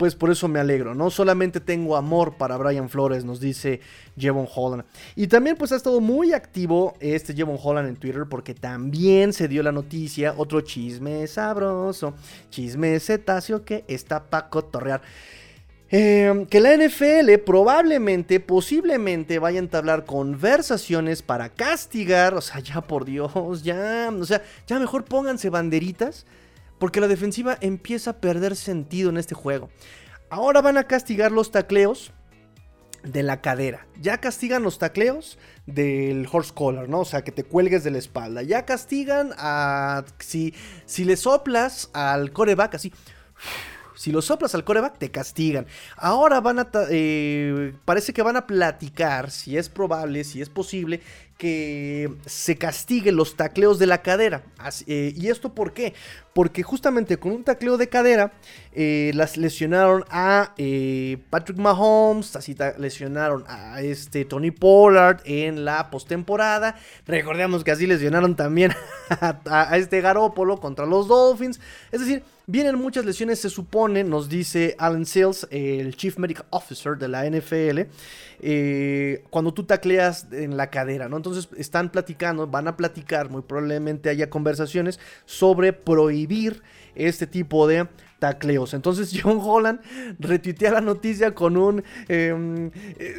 pues por eso me alegro. No solamente tengo amor para Brian Flores, nos dice Jevon Holland. Y también pues ha estado muy activo este Jevon Holland en Twitter porque también se dio la noticia, otro chisme sabroso, chisme cetáceo que está para cotorrear. Em, que la NFL probablemente, posiblemente vaya a entablar conversaciones para castigar, o sea, ya por Dios, ya, o sea, ya mejor pónganse banderitas porque la defensiva empieza a perder sentido en este juego. Ahora van a castigar los tacleos de la cadera. Ya castigan los tacleos del horse collar, ¿no? O sea, que te cuelgues de la espalda. Ya castigan a... Si, si le soplas al coreback así... Si lo soplas al coreback, te castigan. Ahora van a. Eh, parece que van a platicar, si es probable, si es posible, que se castiguen los tacleos de la cadera. Eh, ¿Y esto por qué? Porque justamente con un tacleo de cadera eh, las lesionaron a eh, Patrick Mahomes, así lesionaron a este Tony Pollard en la postemporada. Recordemos que así lesionaron también *laughs* a, este Garópolo contra los Dolphins. Es decir, vienen muchas lesiones, se supone, nos dice Alan Sales, el Chief Medical Officer de la NFL. Eh, cuando tú tacleas en la cadera, ¿no? Entonces están platicando, van a platicar, muy probablemente haya conversaciones sobre prohibir este tipo de tacleos. Entonces *laughs* John Holland retuitea la noticia con un... Em,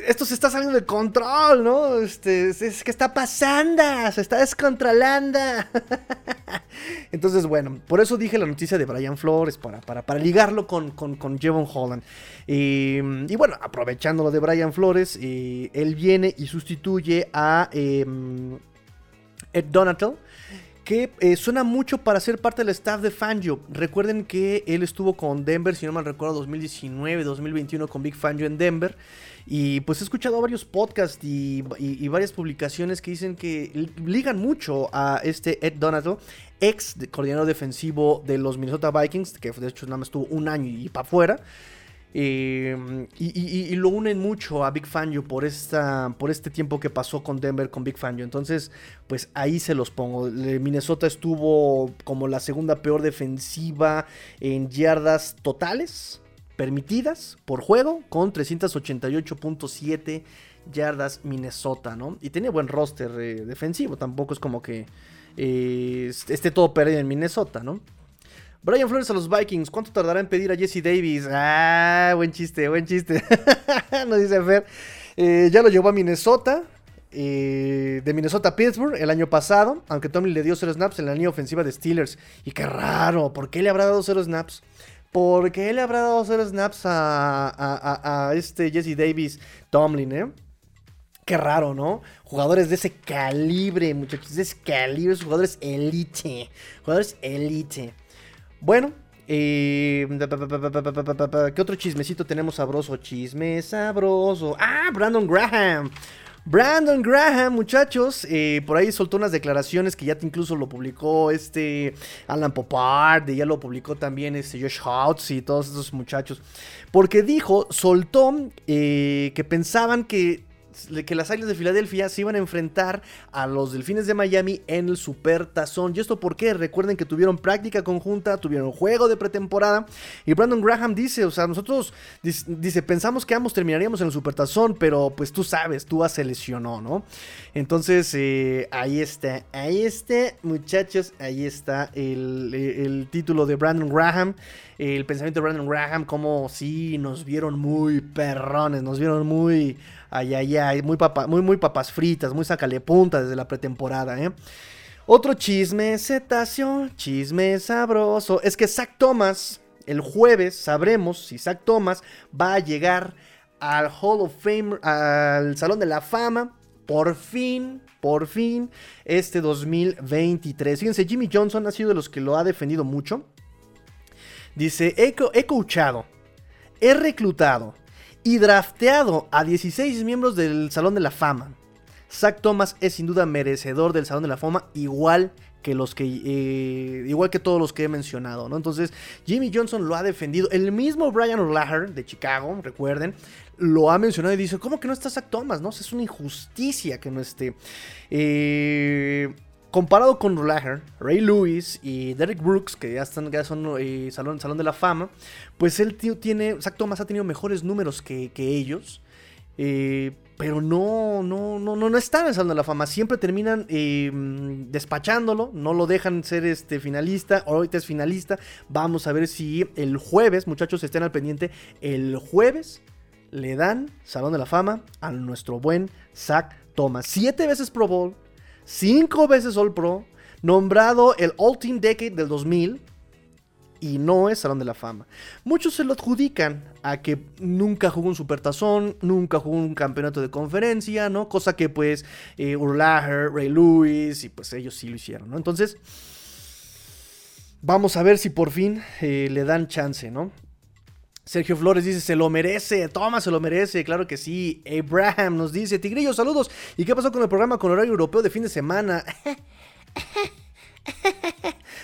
esto se está saliendo de control, ¿no? Este, es, que está pasando, se está descontrolando. *laughs* Entonces, bueno, por eso dije la noticia de Brian Flores, para, para, para ligarlo con, con, con Jevon Holland. y bueno, aprovechando lo de Brian Flores, él viene y sustituye a em, Ed Donatel que eh, suena mucho para ser parte del staff de Fangio. Recuerden que él estuvo con Denver, si no mal recuerdo, 2019, 2021 con Big Fangio en Denver. Y pues he escuchado varios podcasts y, varias publicaciones que dicen que ligan mucho a este Ed Donato, ex coordinador defensivo de los Minnesota Vikings, que de hecho nada más estuvo un año y para afuera. Em, y, lo unen mucho a Big Fangio por, esta, por este tiempo que pasó con Denver con Big Fangio. Entonces, pues ahí se los pongo. Minnesota estuvo como la segunda peor defensiva en yardas totales permitidas por juego con 388.7 yardas Minnesota, ¿no? Y tenía buen roster eh, defensivo. Tampoco es como que eh, esté todo perdido en Minnesota, ¿no? Brian Flores a los Vikings. ¿Cuánto tardará en pedir a Jesse Davis? Ah, buen chiste, buen chiste. *laughs* Nos dice Fer. Eh, ya lo llevó a Minnesota. Eh, de Minnesota a Pittsburgh el año pasado. Aunque Tommy le dio 0 snaps en la línea ofensiva de Steelers. Y qué raro. ¿Por qué le habrá dado 0 snaps? ¿Por qué le habrá dado 0 snaps a, a, este Jesse Davis Tomlin, eh? Qué raro, ¿no? Jugadores de ese calibre, muchachos, de ese calibre, jugadores elite. Jugadores elite. Bueno, eh, ¿qué otro chismecito tenemos sabroso? Chisme sabroso. Ah, Brandon Graham. Brandon Graham, muchachos, eh, por ahí soltó unas declaraciones que ya incluso lo publicó este Alan Popard, ya lo publicó también este Josh Houts y todos esos muchachos. Porque dijo, soltó eh, que pensaban que que las Águilas de Filadelfia se iban a enfrentar a los Delfines de Miami en el Super Tazón. ¿Y esto por qué? Recuerden que tuvieron práctica conjunta, tuvieron juego de pretemporada. Y Brandon Graham dice, o sea, nosotros, dice, pensamos que ambos terminaríamos en el Super Tazón, pero pues tú sabes, tú se lesionó, ¿no? Entonces, eh, ahí está, ahí está, muchachos, ahí está el, el título de Brandon Graham el pensamiento de Brandon Graham, como sí nos vieron muy perrones, nos vieron muy ay, ay, ay, muy, muy, muy papas fritas, muy sacale punta desde la pretemporada, ¿eh? Otro chisme cetáceo, chisme sabroso, es que Zach Thomas, el jueves sabremos si Zach Thomas va a llegar al Hall of Fame, al Salón de la Fama, por fin, por fin, este 2023. Fíjense, Jimmy Johnson ha sido de los que lo ha defendido mucho. Dice, he, he coachado, he reclutado y drafteado a 16 miembros del Salón de la Fama. Zach Thomas es sin duda merecedor del Salón de la Fama, igual que los que eh, igual que todos los que he mencionado, ¿no? Entonces, Jimmy Johnson lo ha defendido. El mismo Brian O'Leary de Chicago, recuerden, lo ha mencionado y dice, ¿cómo que no está Zach Thomas? No, es una injusticia que no esté. Eh, comparado con O'Leary, Ray Lewis y Derek Brooks, que ya, están, ya son eh, salón, salón de la Fama, pues él tiene, Zach Thomas ha tenido mejores números que, ellos. Eh, pero no, no, no, no, están en Salón de la Fama. Siempre terminan em, despachándolo, no lo dejan ser este finalista. Ahorita es finalista. Vamos a ver si el jueves, muchachos, estén al pendiente. El jueves le dan Salón de la Fama a nuestro buen Zach Thomas. Siete veces Pro Bowl, cinco veces All Pro, nombrado el All Team Decade del 2000 y no es Salón de la Fama. Muchos se lo adjudican a que nunca jugó un supertazón, nunca jugó un campeonato de conferencia, ¿no? Cosa que pues eh, Urlacher, Ray Lewis y pues ellos sí lo hicieron, ¿no? Entonces, vamos a ver si por fin eh, le dan chance, ¿no? Sergio Flores dice, se lo merece, toma, se lo merece, claro que sí. Abraham nos dice, Tigrillo, saludos. ¿Y qué pasó con el programa con horario europeo de fin de semana? *laughs*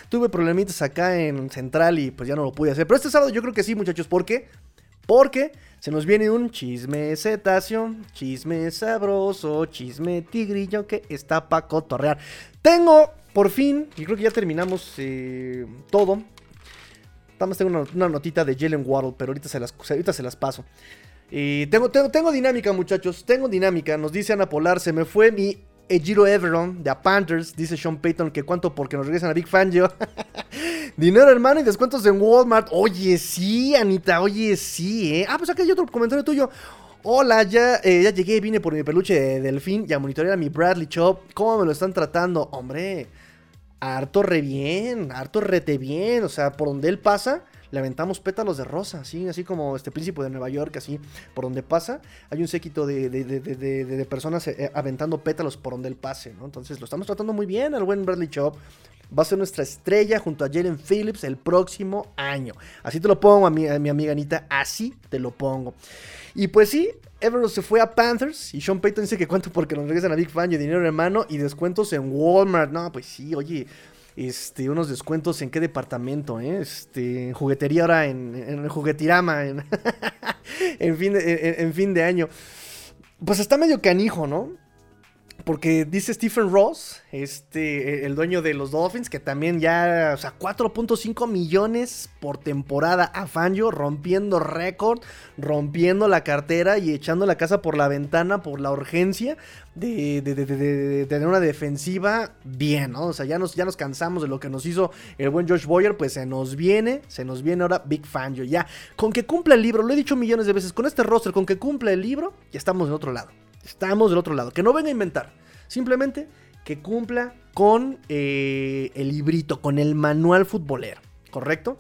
Tuve problemitas acá en Central y pues ya no lo pude hacer. Pero este sábado yo creo que sí, muchachos. ¿Por qué? Porque se nos viene un chisme cetáceo, chisme sabroso, chisme tigrillo que está para cotorrear. Tengo, por fin, y creo que ya terminamos eh, todo. Nada tengo una, notita de Jalen Waddle, pero ahorita se las, ahorita se las paso. Y tengo, tengo, tengo dinámica, muchachos. Tengo dinámica. Nos dice Ana Polar, se me fue mi Ejiro Everon de a Panthers, dice Sean Payton que cuánto porque nos regresan a Big Fangio. *laughs* Dinero, hermano, y descuentos en Walmart. Oye, sí, Anita, oye, sí, ¿eh? Ah, pues aquí hay otro comentario tuyo. Hola, ya, eh, ya llegué, vine por mi peluche de delfín y a monitorear a mi Bradley Chop. ¿Cómo me lo están tratando? Hombre, harto re bien, harto rete bien. O sea, por donde él pasa, le aventamos pétalos de rosa, así, como este príncipe de Nueva York, así, por donde pasa, hay un séquito de, personas eh, aventando pétalos por donde él pase, ¿no? Entonces lo estamos tratando muy bien al buen Bradley Chop. Va a ser nuestra estrella junto a Jalen Phillips el próximo año. Así te lo pongo, a mi, mi amiga Anita, así te lo pongo. Y pues sí, Everett se fue a Panthers y Sean Payton dice que cuánto porque nos regresan a Big Fan y dinero en mano y descuentos en Walmart. No, pues sí, oye, este, unos descuentos en qué departamento, ¿eh? Este, en juguetería ahora, en, en juguetirama, en, *laughs* en, fin de, en, fin de año. Pues está medio canijo, ¿no? Porque dice Stephen Ross, este, el dueño de los Dolphins, que también ya, o sea, 4.5 millones por temporada a Fangio, rompiendo récord, rompiendo la cartera y echando la casa por la ventana por la urgencia de, tener una defensiva bien, ¿no? O sea, ya nos, ya nos cansamos de lo que nos hizo el buen Josh Boyer, pues se nos viene, se nos viene ahora Big Fangio, ya. Con que cumpla el libro, lo he dicho millones de veces, con este roster, con que cumpla el libro, ya estamos del otro lado. Estamos del otro lado. Que no venga a inventar. Simplemente que cumpla con eh, el librito, con el manual futbolero. ¿Correcto?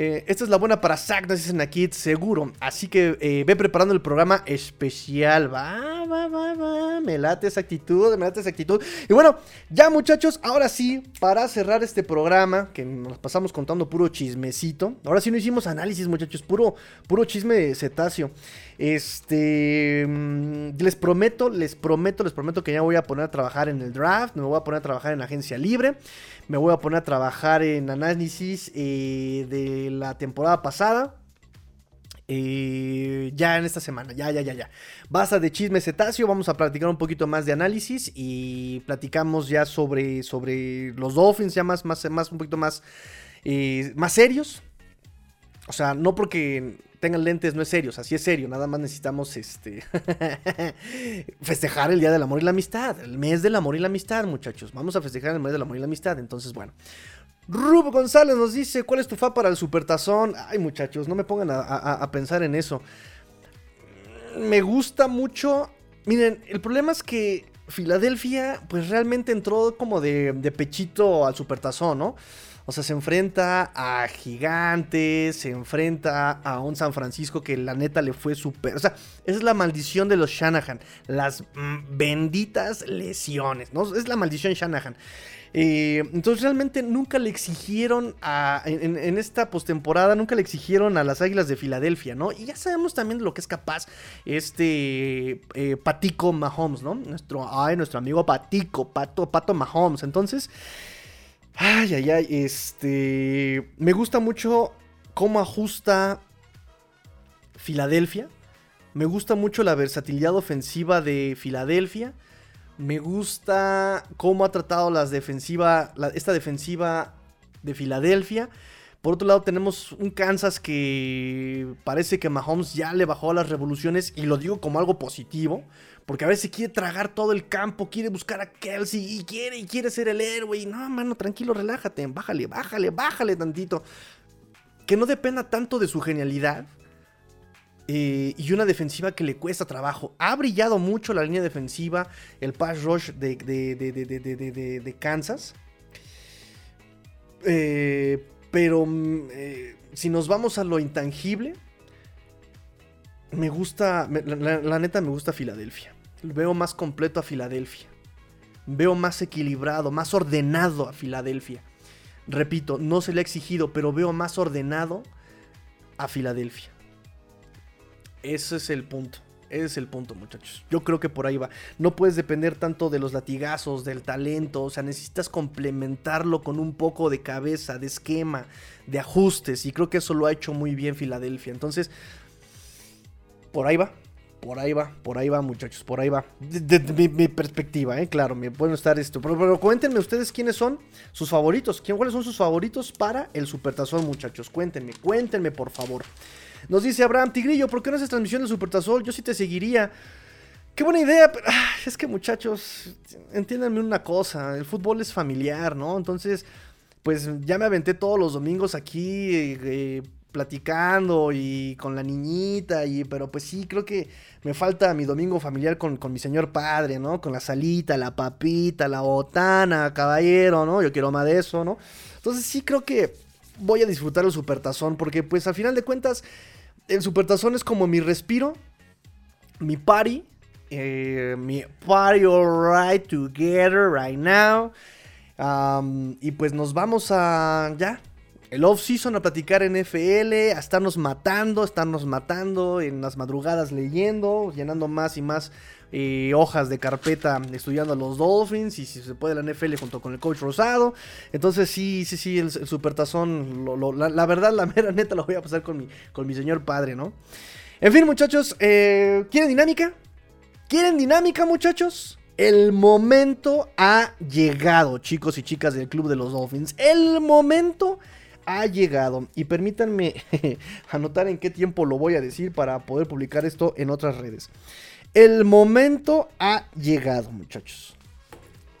Eh, esta es la buena para Zack, nos dicen aquí, seguro. Así que eh, ve preparando el programa especial. Va, va, va, va. Me late esa actitud, me late esa actitud. Y bueno, ya muchachos, ahora sí, para cerrar este programa, que nos pasamos contando puro chismecito. Ahora sí no hicimos análisis, muchachos, puro, puro chisme cetáceo. Este, mm, les prometo, les prometo, les prometo que ya voy a poner a trabajar en el draft, me voy a poner a trabajar en agencia libre, me voy a poner a trabajar en análisis eh, de la temporada pasada. Eh, ya en esta semana, ya, ya, ya, ya. Basta de chisme cetáceo, vamos a platicar un poquito más de análisis y platicamos ya sobre, sobre los Dolphins, ya más, más, más un poquito más, eh, más serios. O sea, no porque tengan lentes no es serio, o sea, sí es serio, nada más necesitamos este *laughs* festejar el Día del Amor y la Amistad, el mes del amor y la amistad, muchachos. Vamos a festejar el mes del amor y la amistad, entonces bueno. Rub González nos dice, ¿cuál es tu fa para el supertazón? Ay, muchachos, no me pongan a, pensar en eso. Me gusta mucho. Miren, el problema es que Filadelfia, pues realmente entró como de, de pechito al supertazón, ¿no? O sea, se enfrenta a Gigantes, se enfrenta a un San Francisco que la neta le fue súper. O sea, esa es la maldición de los Shanahan. Las mm, benditas lesiones, ¿no? Es la maldición Shanahan. Eh, entonces realmente nunca le exigieron a, en, esta postemporada, nunca le exigieron a las Águilas de Filadelfia, ¿no? Y ya sabemos también de lo que es capaz este eh, Patico Mahomes, ¿no? Nuestro, ay, nuestro amigo Patico, Pato, Pato Mahomes. Entonces... Ay, ay, ay, este... Me gusta mucho cómo ajusta Filadelfia. Me gusta mucho la versatilidad ofensiva de Filadelfia. Me gusta cómo ha tratado defensiva, esta defensiva de Filadelfia. Por otro lado, tenemos un Kansas que parece que Mahomes ya le bajó a las revoluciones y lo digo como algo positivo. Porque a veces quiere tragar todo el campo, quiere buscar a Kelsey y quiere y quiere ser el héroe. Y no, mano, tranquilo, relájate, bájale, bájale, bájale tantito. Que no dependa tanto de su genialidad. Eh, y una defensiva que le cuesta trabajo. Ha brillado mucho la línea defensiva, el pass rush de, Kansas. Pero si nos vamos a lo intangible, me gusta, la, neta me gusta Filadelfia. Veo más completo a Filadelfia. Veo más equilibrado, más ordenado a Filadelfia. Repito, no se le ha exigido, pero veo más ordenado a Filadelfia. Ese es el punto. Ese es el punto, muchachos. Yo creo que por ahí va. No puedes depender tanto de los latigazos, del talento. O sea, necesitas complementarlo con un poco de cabeza, de esquema, de ajustes. Y creo que eso lo ha hecho muy bien Filadelfia. Entonces, por ahí va. Por ahí va, por ahí va, muchachos, por ahí va. De, mi, perspectiva, ¿eh? Claro, me pueden estar esto. Pero, cuéntenme ustedes quiénes son sus favoritos. ¿Quién, ¿Cuáles son sus favoritos para el Supertazón, muchachos? Cuéntenme, cuéntenme, por favor. Nos dice Abraham Tigrillo, ¿por qué no haces transmisión del Supertazón? Yo sí te seguiría. Qué buena idea, pero es que muchachos, entiéndanme una cosa, el fútbol es familiar, ¿no? Entonces, pues ya me aventé todos los domingos aquí eh, platicando y con la niñita, y, pero pues sí, creo que me falta mi domingo familiar con, mi señor padre, ¿no? Con la salita, la papita, la botana, caballero, ¿no? Yo quiero más de eso, ¿no? Entonces sí creo que voy a disfrutar el supertazón, porque pues al final de cuentas, el supertazón es como mi respiro, mi party, eh, mi party alright together right now. y pues nos vamos a ya el off-season a platicar en FL, a estarnos matando, estarnos matando en las madrugadas leyendo, llenando más y más eh, hojas de carpeta estudiando a los Dolphins y si se puede la NFL junto con el coach Rosado. Entonces sí, sí, sí, el, supertazón, la, verdad, la mera neta lo voy a pasar con mi, con mi señor padre, ¿no? En fin, muchachos, eh, ¿quieren dinámica? ¿Quieren dinámica, muchachos? El momento ha llegado, chicos y chicas del Club de los Dolphins. El momento ha llegado. Y permítanme *laughs* anotar en qué tiempo lo voy a decir para poder publicar esto en otras redes. El momento ha llegado, muchachos.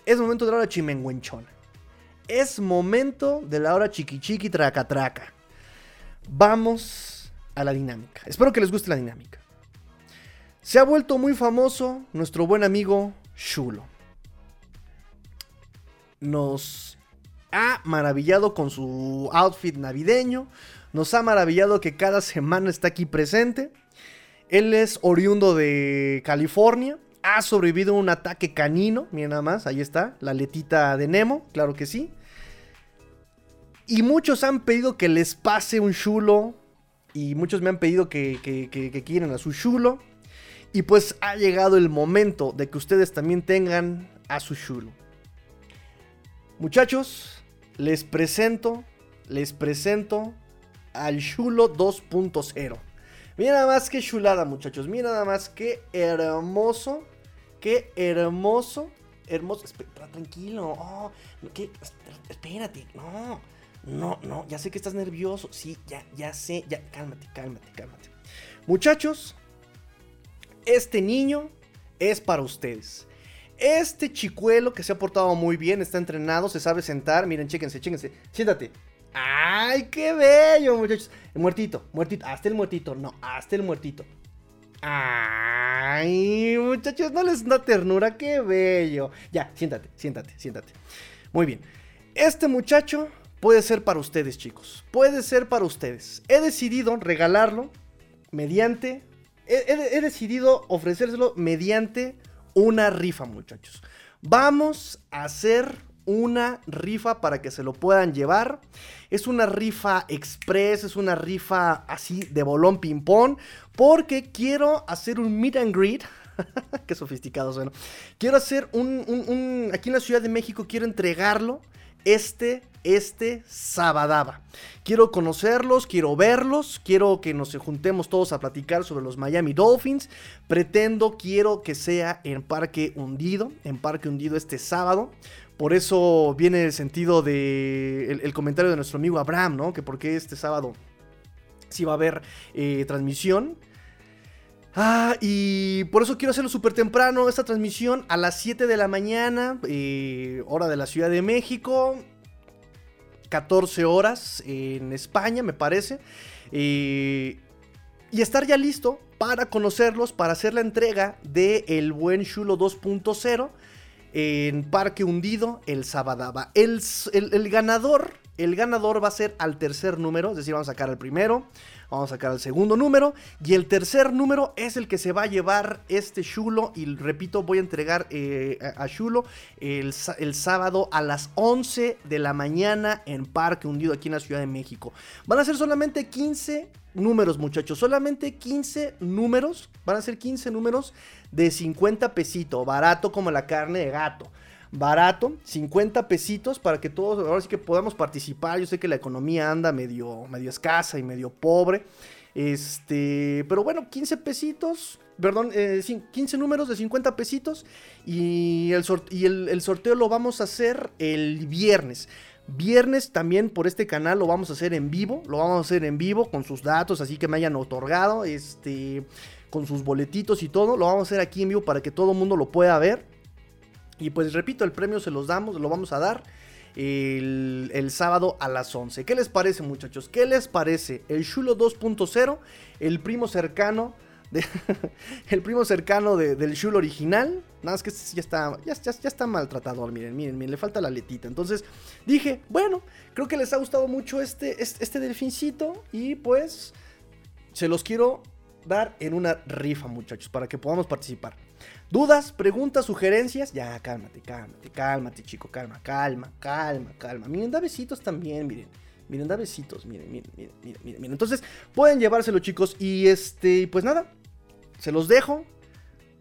Es momento de la hora chimenguenchona. Es momento de la hora chiqui chiqui traca traca. Vamos a la dinámica. Espero que les guste la dinámica. Se ha vuelto muy famoso nuestro buen amigo Shulo. Nos ha maravillado con su outfit navideño, Nos ha maravillado que cada semana está aquí presente. Él es oriundo de California. Ha sobrevivido a un ataque canino. Miren nada más, ahí está, la letita de Nemo, claro que sí. Y muchos han pedido que les pase un chulo. Y muchos me han pedido que, que, quieren a su chulo. Y pues ha llegado el momento de que ustedes también tengan a su chulo. Muchachos, les presento, les presento al chulo 2.0. Mira nada más que chulada, muchachos. Mira nada más que hermoso. Qué hermoso. Hermoso. Tranquilo. Oh, espérate. No. No, no. Ya sé que estás nervioso. Sí, ya, ya sé. Ya, cálmate, cálmate, cálmate. Muchachos, este niño es para ustedes. Este chicuelo que se ha portado muy bien, está entrenado, se sabe sentar. Miren, chéquense, chéquense. Siéntate. ¡Ay, qué bello, muchachos! Muertito, muertito, hasta el muertito, no, hasta el muertito. ¡Ay, muchachos! No les da ternura, qué bello. Ya, siéntate, siéntate, siéntate. Muy bien. Este muchacho puede ser para ustedes, chicos. Puede ser para ustedes. He decidido regalarlo mediante. he decidido ofrecérselo mediante una rifa, muchachos. Vamos a hacer una rifa para que se lo puedan llevar. Es una rifa express, es una rifa así de bolón ping-pong, porque quiero hacer un meet and greet. *laughs* Qué sofisticado suena. Quiero hacer un, un, Aquí en la Ciudad de México quiero entregarlo este, este sabadaba. Quiero conocerlos, quiero verlos, quiero que nos juntemos todos a platicar sobre los Miami Dolphins. Pretendo, quiero que sea en Parque Hundido, en Parque Hundido este sábado. Por eso viene el sentido de el, comentario de nuestro amigo Abraham, ¿no? Que porque este sábado sí va a haber eh, transmisión. Ah, y por eso quiero hacerlo súper temprano, esta transmisión a las 7 de la mañana, eh, hora de la Ciudad de México, 14 horas en España, me parece. Eh, y estar ya listo para conocerlos, para hacer la entrega de El Buen Chulo 2.0 en Parque Hundido el Sabadaba. El, el, ganador, el ganador va a ser al tercer número, es decir, vamos a sacar al primero, vamos a sacar al segundo número y el tercer número es el que se va a llevar este chulo y repito, voy a entregar eh, a chulo el, el, sábado a las 11 de la mañana en Parque Hundido aquí en la Ciudad de México. Van a ser solamente 15 números, muchachos. Solamente 15 números. Van a ser 15 números de 50 pesitos. Barato como la carne de gato. Barato, 50 pesitos para que todos, ahora sí que podamos participar. Yo sé que la economía anda medio, medio escasa y medio pobre. Este, pero bueno, 15 pesitos, perdón, 15 eh, números de 50 pesitos. Y, el, y el sorteo lo vamos a hacer el viernes. Viernes también por este canal lo vamos a hacer en vivo, lo vamos a hacer en vivo con sus datos, así que me hayan otorgado, este, con sus boletitos y todo, lo vamos a hacer aquí en vivo para que todo el mundo lo pueda ver. Y pues repito, el premio se los damos, lo vamos a dar el, sábado a las 11. ¿Qué les parece muchachos? ¿Qué les parece? El Chulo 2.0, el primo cercano *laughs* el primo cercano del Shul original. Nada más que este ya está, ya, está maltratado. Miren, miren, miren, le falta la letita. Entonces dije, bueno, creo que les ha gustado mucho este, este, este delfincito. Y pues se los quiero dar en una rifa, muchachos, para que podamos participar. ¿Dudas, preguntas, sugerencias? Ya, cálmate, cálmate, cálmate, chico, calma, calma, calma, calma. Miren, da besitos también, miren. Miren, da besitos, miren, miren, miren, miren, miren. Entonces, pueden llevárselo, chicos. Y este, pues nada, se los dejo.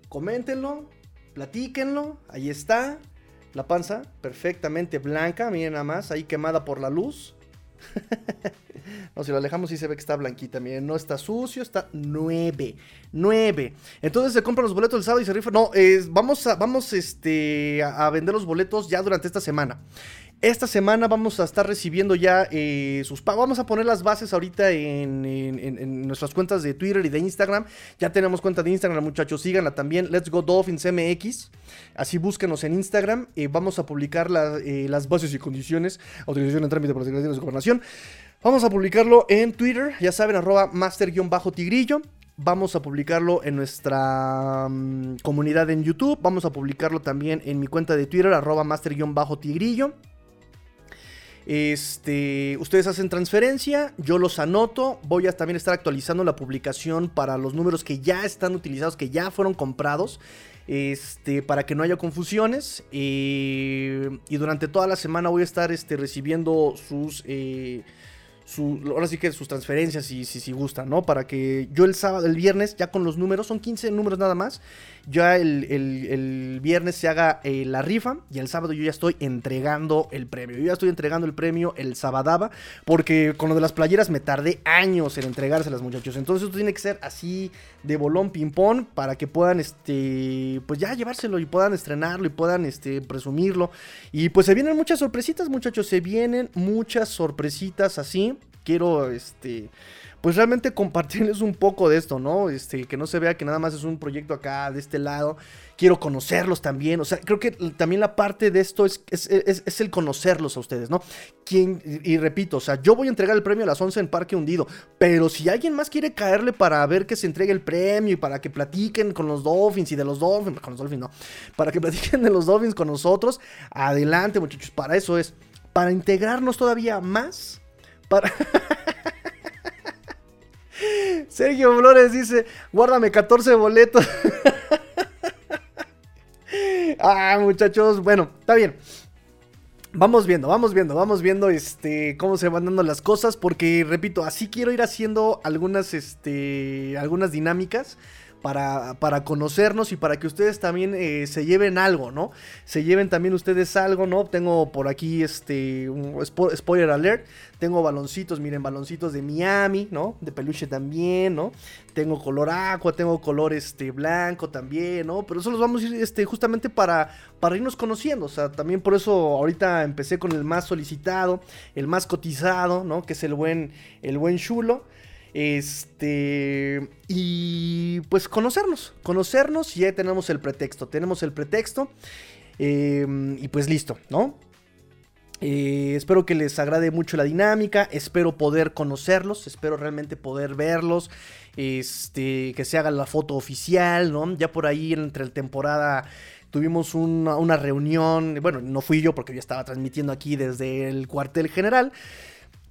Coméntenlo, platíquenlo. Ahí está. La panza perfectamente blanca. Miren nada más, ahí quemada por la luz. *laughs* no, si lo alejamos sí se ve que está blanquita. Miren, no está sucio, está nueve. Nueve. Entonces se compran los boletos el sábado y se rifa. No, vamos, a, vamos este, a vender los boletos ya durante esta semana. Esta semana vamos a estar recibiendo ya eh, sus pagos. Vamos a poner las bases ahorita en, nuestras cuentas de Twitter y de Instagram. Ya tenemos cuenta de Instagram, muchachos. Síganla también. Let's Go Dolphins MX. Así búsquenos en Instagram. Eh, vamos a publicar eh, las bases y condiciones. Autorización en trámite por las declaraciones de gobernación. Vamos a publicarlo en Twitter. Ya saben, arroba master-tigrillo. Vamos a publicarlo en nuestra mm, comunidad en YouTube. Vamos a publicarlo también en mi cuenta de Twitter, arroba master-tigrillo. Este, ustedes hacen transferencia, yo los anoto, voy a también estar actualizando la publicación para los números que ya están utilizados, que ya fueron comprados. Este, para que no haya confusiones. Eh, y durante toda la semana voy a estar este, recibiendo sus eh, ahora sí que sus transferencias, si, si, gustan, ¿no? Para que yo el sábado, el viernes, ya con los números, son 15 números nada más, ya el, viernes se haga eh, la rifa y el sábado yo ya estoy entregando el premio. Yo ya estoy entregando el premio el sabadaba, porque con lo de las playeras me tardé años en entregárselas, muchachos. Entonces esto tiene que ser así de bolón ping-pong para que puedan, este, pues ya llevárselo y puedan estrenarlo y puedan, este, presumirlo. Y pues se vienen muchas sorpresitas, muchachos, se vienen muchas sorpresitas así quiero, este, pues realmente compartirles un poco de esto, ¿no? Este, que no se vea que nada más es un proyecto acá, de este lado. Quiero conocerlos también, o sea, creo que también la parte de esto es, es, el conocerlos a ustedes, ¿no? Y repito, o sea, yo voy a entregar el premio a las 11 en Parque Hundido, pero si alguien más quiere caerle para ver que se entregue el premio y para que platiquen con los Dolphins y de los Dolphins, con los Dolphins no, para que *laughs* platiquen de los Dolphins con nosotros, adelante muchachos, para eso es, para integrarnos todavía más para... *laughs* Sergio Flores dice, guárdame 14 boletos. *laughs* ah, muchachos, bueno, está bien. Vamos viendo, vamos viendo, vamos viendo este cómo se van dando las cosas porque repito, así quiero ir haciendo algunas este algunas dinámicas para, conocernos y para que ustedes también eh, se lleven algo, ¿no? Se lleven también ustedes algo, ¿no? Tengo por aquí este spoiler alert, tengo baloncitos, miren, baloncitos de Miami, ¿no? De peluche también, ¿no? Tengo color agua, tengo color este blanco también, ¿no? Pero eso los vamos a ir este justamente para para irnos conociendo, o sea, también por eso ahorita empecé con el más solicitado, el más cotizado, ¿no? Que es el buen el buen chulo. Este. Y pues conocernos. Conocernos y ya tenemos el pretexto. Tenemos el pretexto. Em, y pues listo, ¿no? Eh, espero que les agrade mucho la dinámica. Espero poder conocerlos. Espero realmente poder verlos. Este. Que se haga la foto oficial, ¿no? Ya por ahí entre la temporada tuvimos una, una, reunión. Bueno, no fui yo porque ya estaba transmitiendo aquí desde el cuartel general.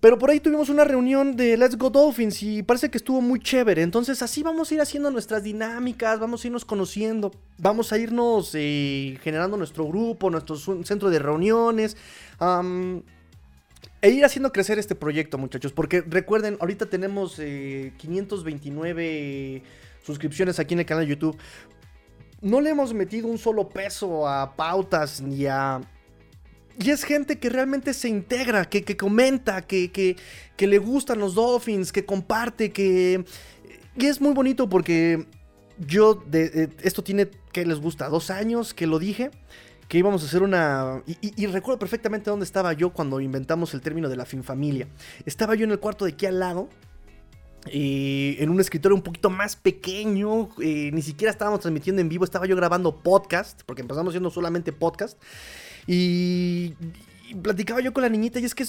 Pero por ahí tuvimos una reunión de Let's Go Dolphins y parece que estuvo muy chévere. Entonces así vamos a ir haciendo nuestras dinámicas, vamos a irnos conociendo, vamos a irnos eh, generando nuestro grupo, nuestro centro de reuniones. e ir haciendo crecer este proyecto, muchachos. Porque recuerden, ahorita tenemos 529 eh, suscripciones aquí en el canal de YouTube. No le hemos metido un solo peso a pautas ni a y es gente que realmente se integra, que, comenta, que, que, le gustan los Dolphins, que comparte, que... Y es muy bonito porque yo, esto tiene, que les gusta? Dos años que lo dije, que íbamos a hacer una... Y, recuerdo perfectamente dónde estaba yo cuando inventamos el término de la finfamilia. Estaba yo en el cuarto de aquí al lado, y en un escritorio un poquito más pequeño, eh, ni siquiera estábamos transmitiendo en vivo, estaba yo grabando podcast, porque empezamos haciendo solamente podcast. Y, platicaba yo con la niñita y es que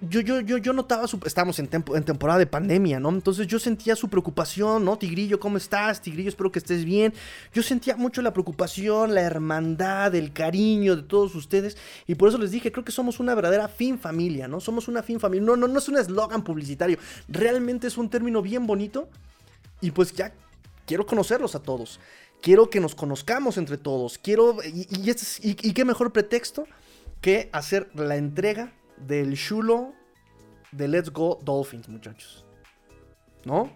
yo, yo, yo, yo notaba su... Estábamos en, en temporada de pandemia, ¿no? Entonces yo sentía su preocupación, ¿no? Tigrillo, ¿cómo estás? Tigrillo, espero que estés bien. Yo sentía mucho la preocupación, la hermandad, el cariño de todos ustedes. Y por eso les dije, creo que somos una verdadera fin familia, ¿no? Somos una fin familia. No, no, no es un eslogan publicitario. Realmente es un término bien bonito. Y pues ya quiero conocerlos a todos. Quiero que nos conozcamos entre todos. Quiero. Y, este qué mejor pretexto que hacer la entrega del chulo de Let's Go Dolphins, muchachos. ¿No?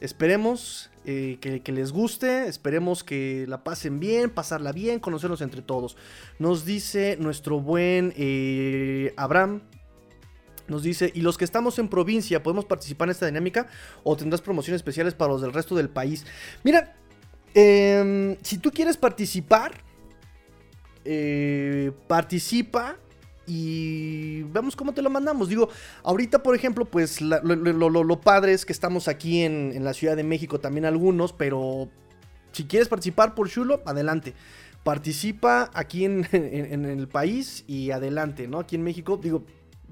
Esperemos eh, que, les guste, esperemos que la pasen bien, pasarla bien, conocernos entre todos. Nos dice nuestro buen eh, Abraham. Nos dice, ¿y los que estamos en provincia podemos participar en esta dinámica o tendrás promociones especiales para los del resto del país? Mira, Em, si tú quieres participar, eh, participa y vemos cómo te lo mandamos. Digo, ahorita, por ejemplo, pues lo, padre es que estamos aquí en, la Ciudad de México también algunos, pero si quieres participar por Chulo, adelante. Participa aquí *laughs* en, el país y adelante, ¿no? Aquí en México, digo,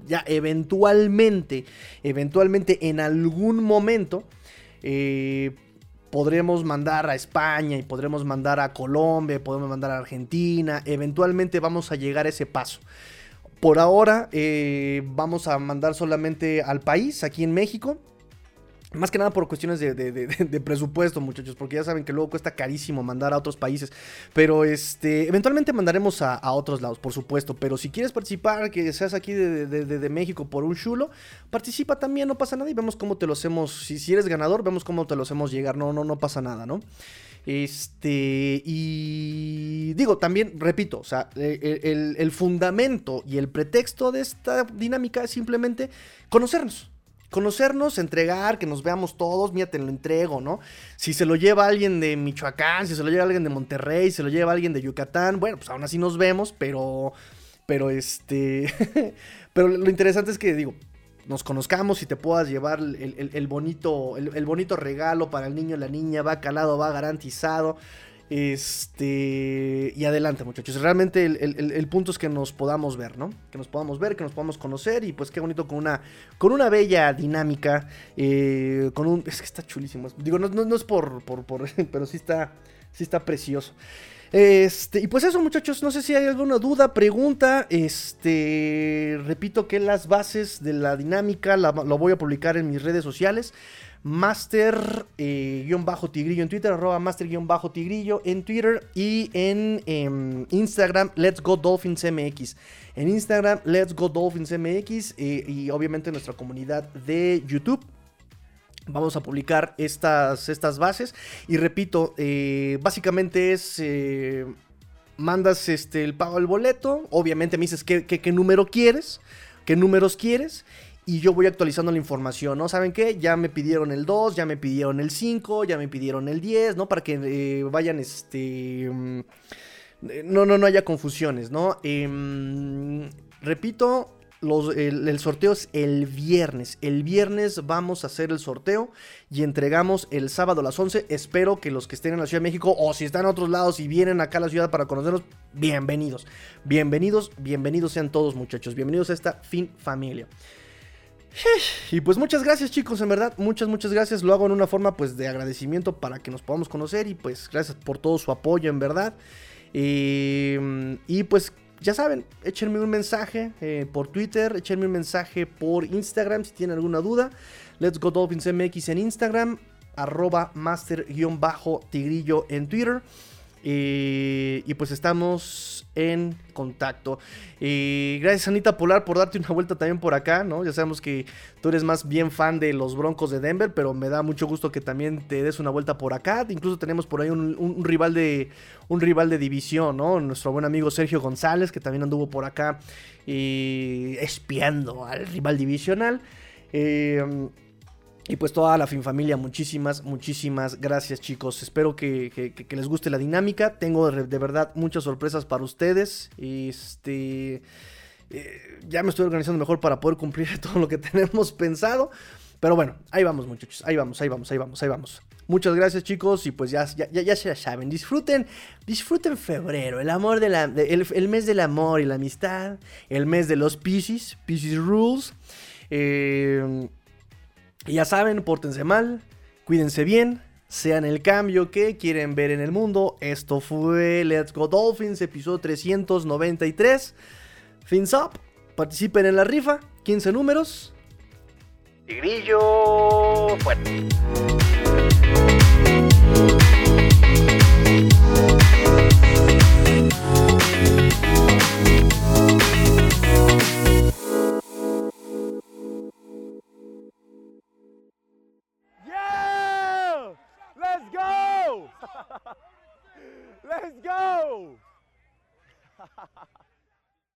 ya eventualmente, eventualmente en algún momento, eh, podremos mandar a España y podremos mandar a Colombia, podemos mandar a Argentina, eventualmente vamos a llegar a ese paso. Por ahora eh, vamos a mandar solamente al país, aquí en México. Más que nada por cuestiones de, presupuesto, muchachos, porque ya saben que luego cuesta carísimo mandar a otros países. Pero este, eventualmente mandaremos a, otros lados, por supuesto. Pero si quieres participar, que seas aquí de, México por un chulo, participa también, no pasa nada. Y vemos cómo te lo hacemos. Si, si eres ganador, vemos cómo te lo hacemos llegar. No, no, no pasa nada, ¿no? Este, y digo, también, repito, o sea, e, e, el, el fundamento y el pretexto de esta dinámica es simplemente conocernos conocernos, entregar, que nos veamos todos, mira, te lo entrego, ¿no? Si se lo lleva alguien de Michoacán, si se lo lleva alguien de Monterrey, si se lo lleva alguien de Yucatán, bueno, pues aún así nos vemos, pero, pero este, *laughs* pero lo interesante es que, digo, nos conozcamos y te puedas llevar el, bonito, el, bonito regalo para el niño, la niña, va calado, va garantizado. Este. Y adelante, muchachos. Realmente el, punto es que nos podamos ver, ¿no? Que nos podamos ver, que nos podamos conocer. Y pues qué bonito con una. Con una bella dinámica. Eh, con un. Es que está chulísimo. Digo, no, es por, por, por. *laughs* Pero sí está. Sí está precioso. Este, y pues eso, muchachos, no sé si hay alguna duda, pregunta. Este, repito que las bases de la dinámica lo voy a publicar en mis redes sociales. Master-tigrillo eh, en Twitter, arroba master-tigrillo en Twitter y en em, Instagram, Let's Go Dolphins MX. En Instagram, Let's Go Dolphins MX eh, y obviamente en nuestra comunidad de YouTube. Vamos a publicar estas, estas bases. Y repito, eh, básicamente es. mandas este, el pago del boleto. Obviamente me dices qué, qué número quieres. Qué números quieres y yo voy actualizando la información, ¿no? ¿Saben qué? Ya me pidieron el 2, ya me pidieron el 5, ya me pidieron el 10, ¿no? Para que eh, vayan, este... Mm, no, no, no haya confusiones, ¿no? Em, repito, el, sorteo es el viernes. El viernes vamos a hacer el sorteo y entregamos el sábado a las 11. Espero que los que estén en la Ciudad de México o si están en otros lados y vienen acá a la ciudad para conocernos, bienvenidos. Bienvenidos, bienvenidos sean todos muchachos. Bienvenidos a esta fin familia. *laughs* Y pues muchas gracias chicos, en verdad, muchas, muchas gracias. Lo hago en una forma pues de agradecimiento para que nos podamos conocer y pues gracias por todo su apoyo, en verdad. y pues ya saben, échenme un mensaje eh, por Twitter, échenme un mensaje por Instagram si tienen alguna duda. Let's Go Dolphins MX en Instagram, arroba master-tigrillo en Twitter. Y pues estamos en contacto. Eh, gracias Anita Polar por darte una vuelta también por acá, ¿no? Ya sabemos que tú eres más bien fan de los Broncos de Denver, pero me da mucho gusto que también te des una vuelta por acá. Incluso tenemos por ahí un, rival de un rival de división, ¿no? Nuestro buen amigo Sergio González, que también anduvo por acá eh, espiando al rival divisional. Eh, y pues toda la fin familia, muchísimas, muchísimas gracias chicos. Espero que, les guste la dinámica. Tengo de, verdad muchas sorpresas para ustedes. Este, eh, ya me estoy organizando mejor para poder cumplir *laughs* todo lo que tenemos pensado. Pero bueno, ahí vamos muchachos, ahí vamos, ahí vamos, ahí vamos, ahí vamos. Muchas gracias chicos y pues ya, ya, ya, se saben, disfruten, disfruten febrero, el amor de la, el, mes del amor y la amistad, el mes de los Pisces, Pisces Rules. Eh, y ya saben, pórtense mal, cuídense bien, sean el cambio que quieren ver en el mundo. Esto fue Let's Go Dolphins, episodio 393. Fins up, participen en la rifa, 15 números. Y grillo fuerte. *laughs* Let's go! *laughs*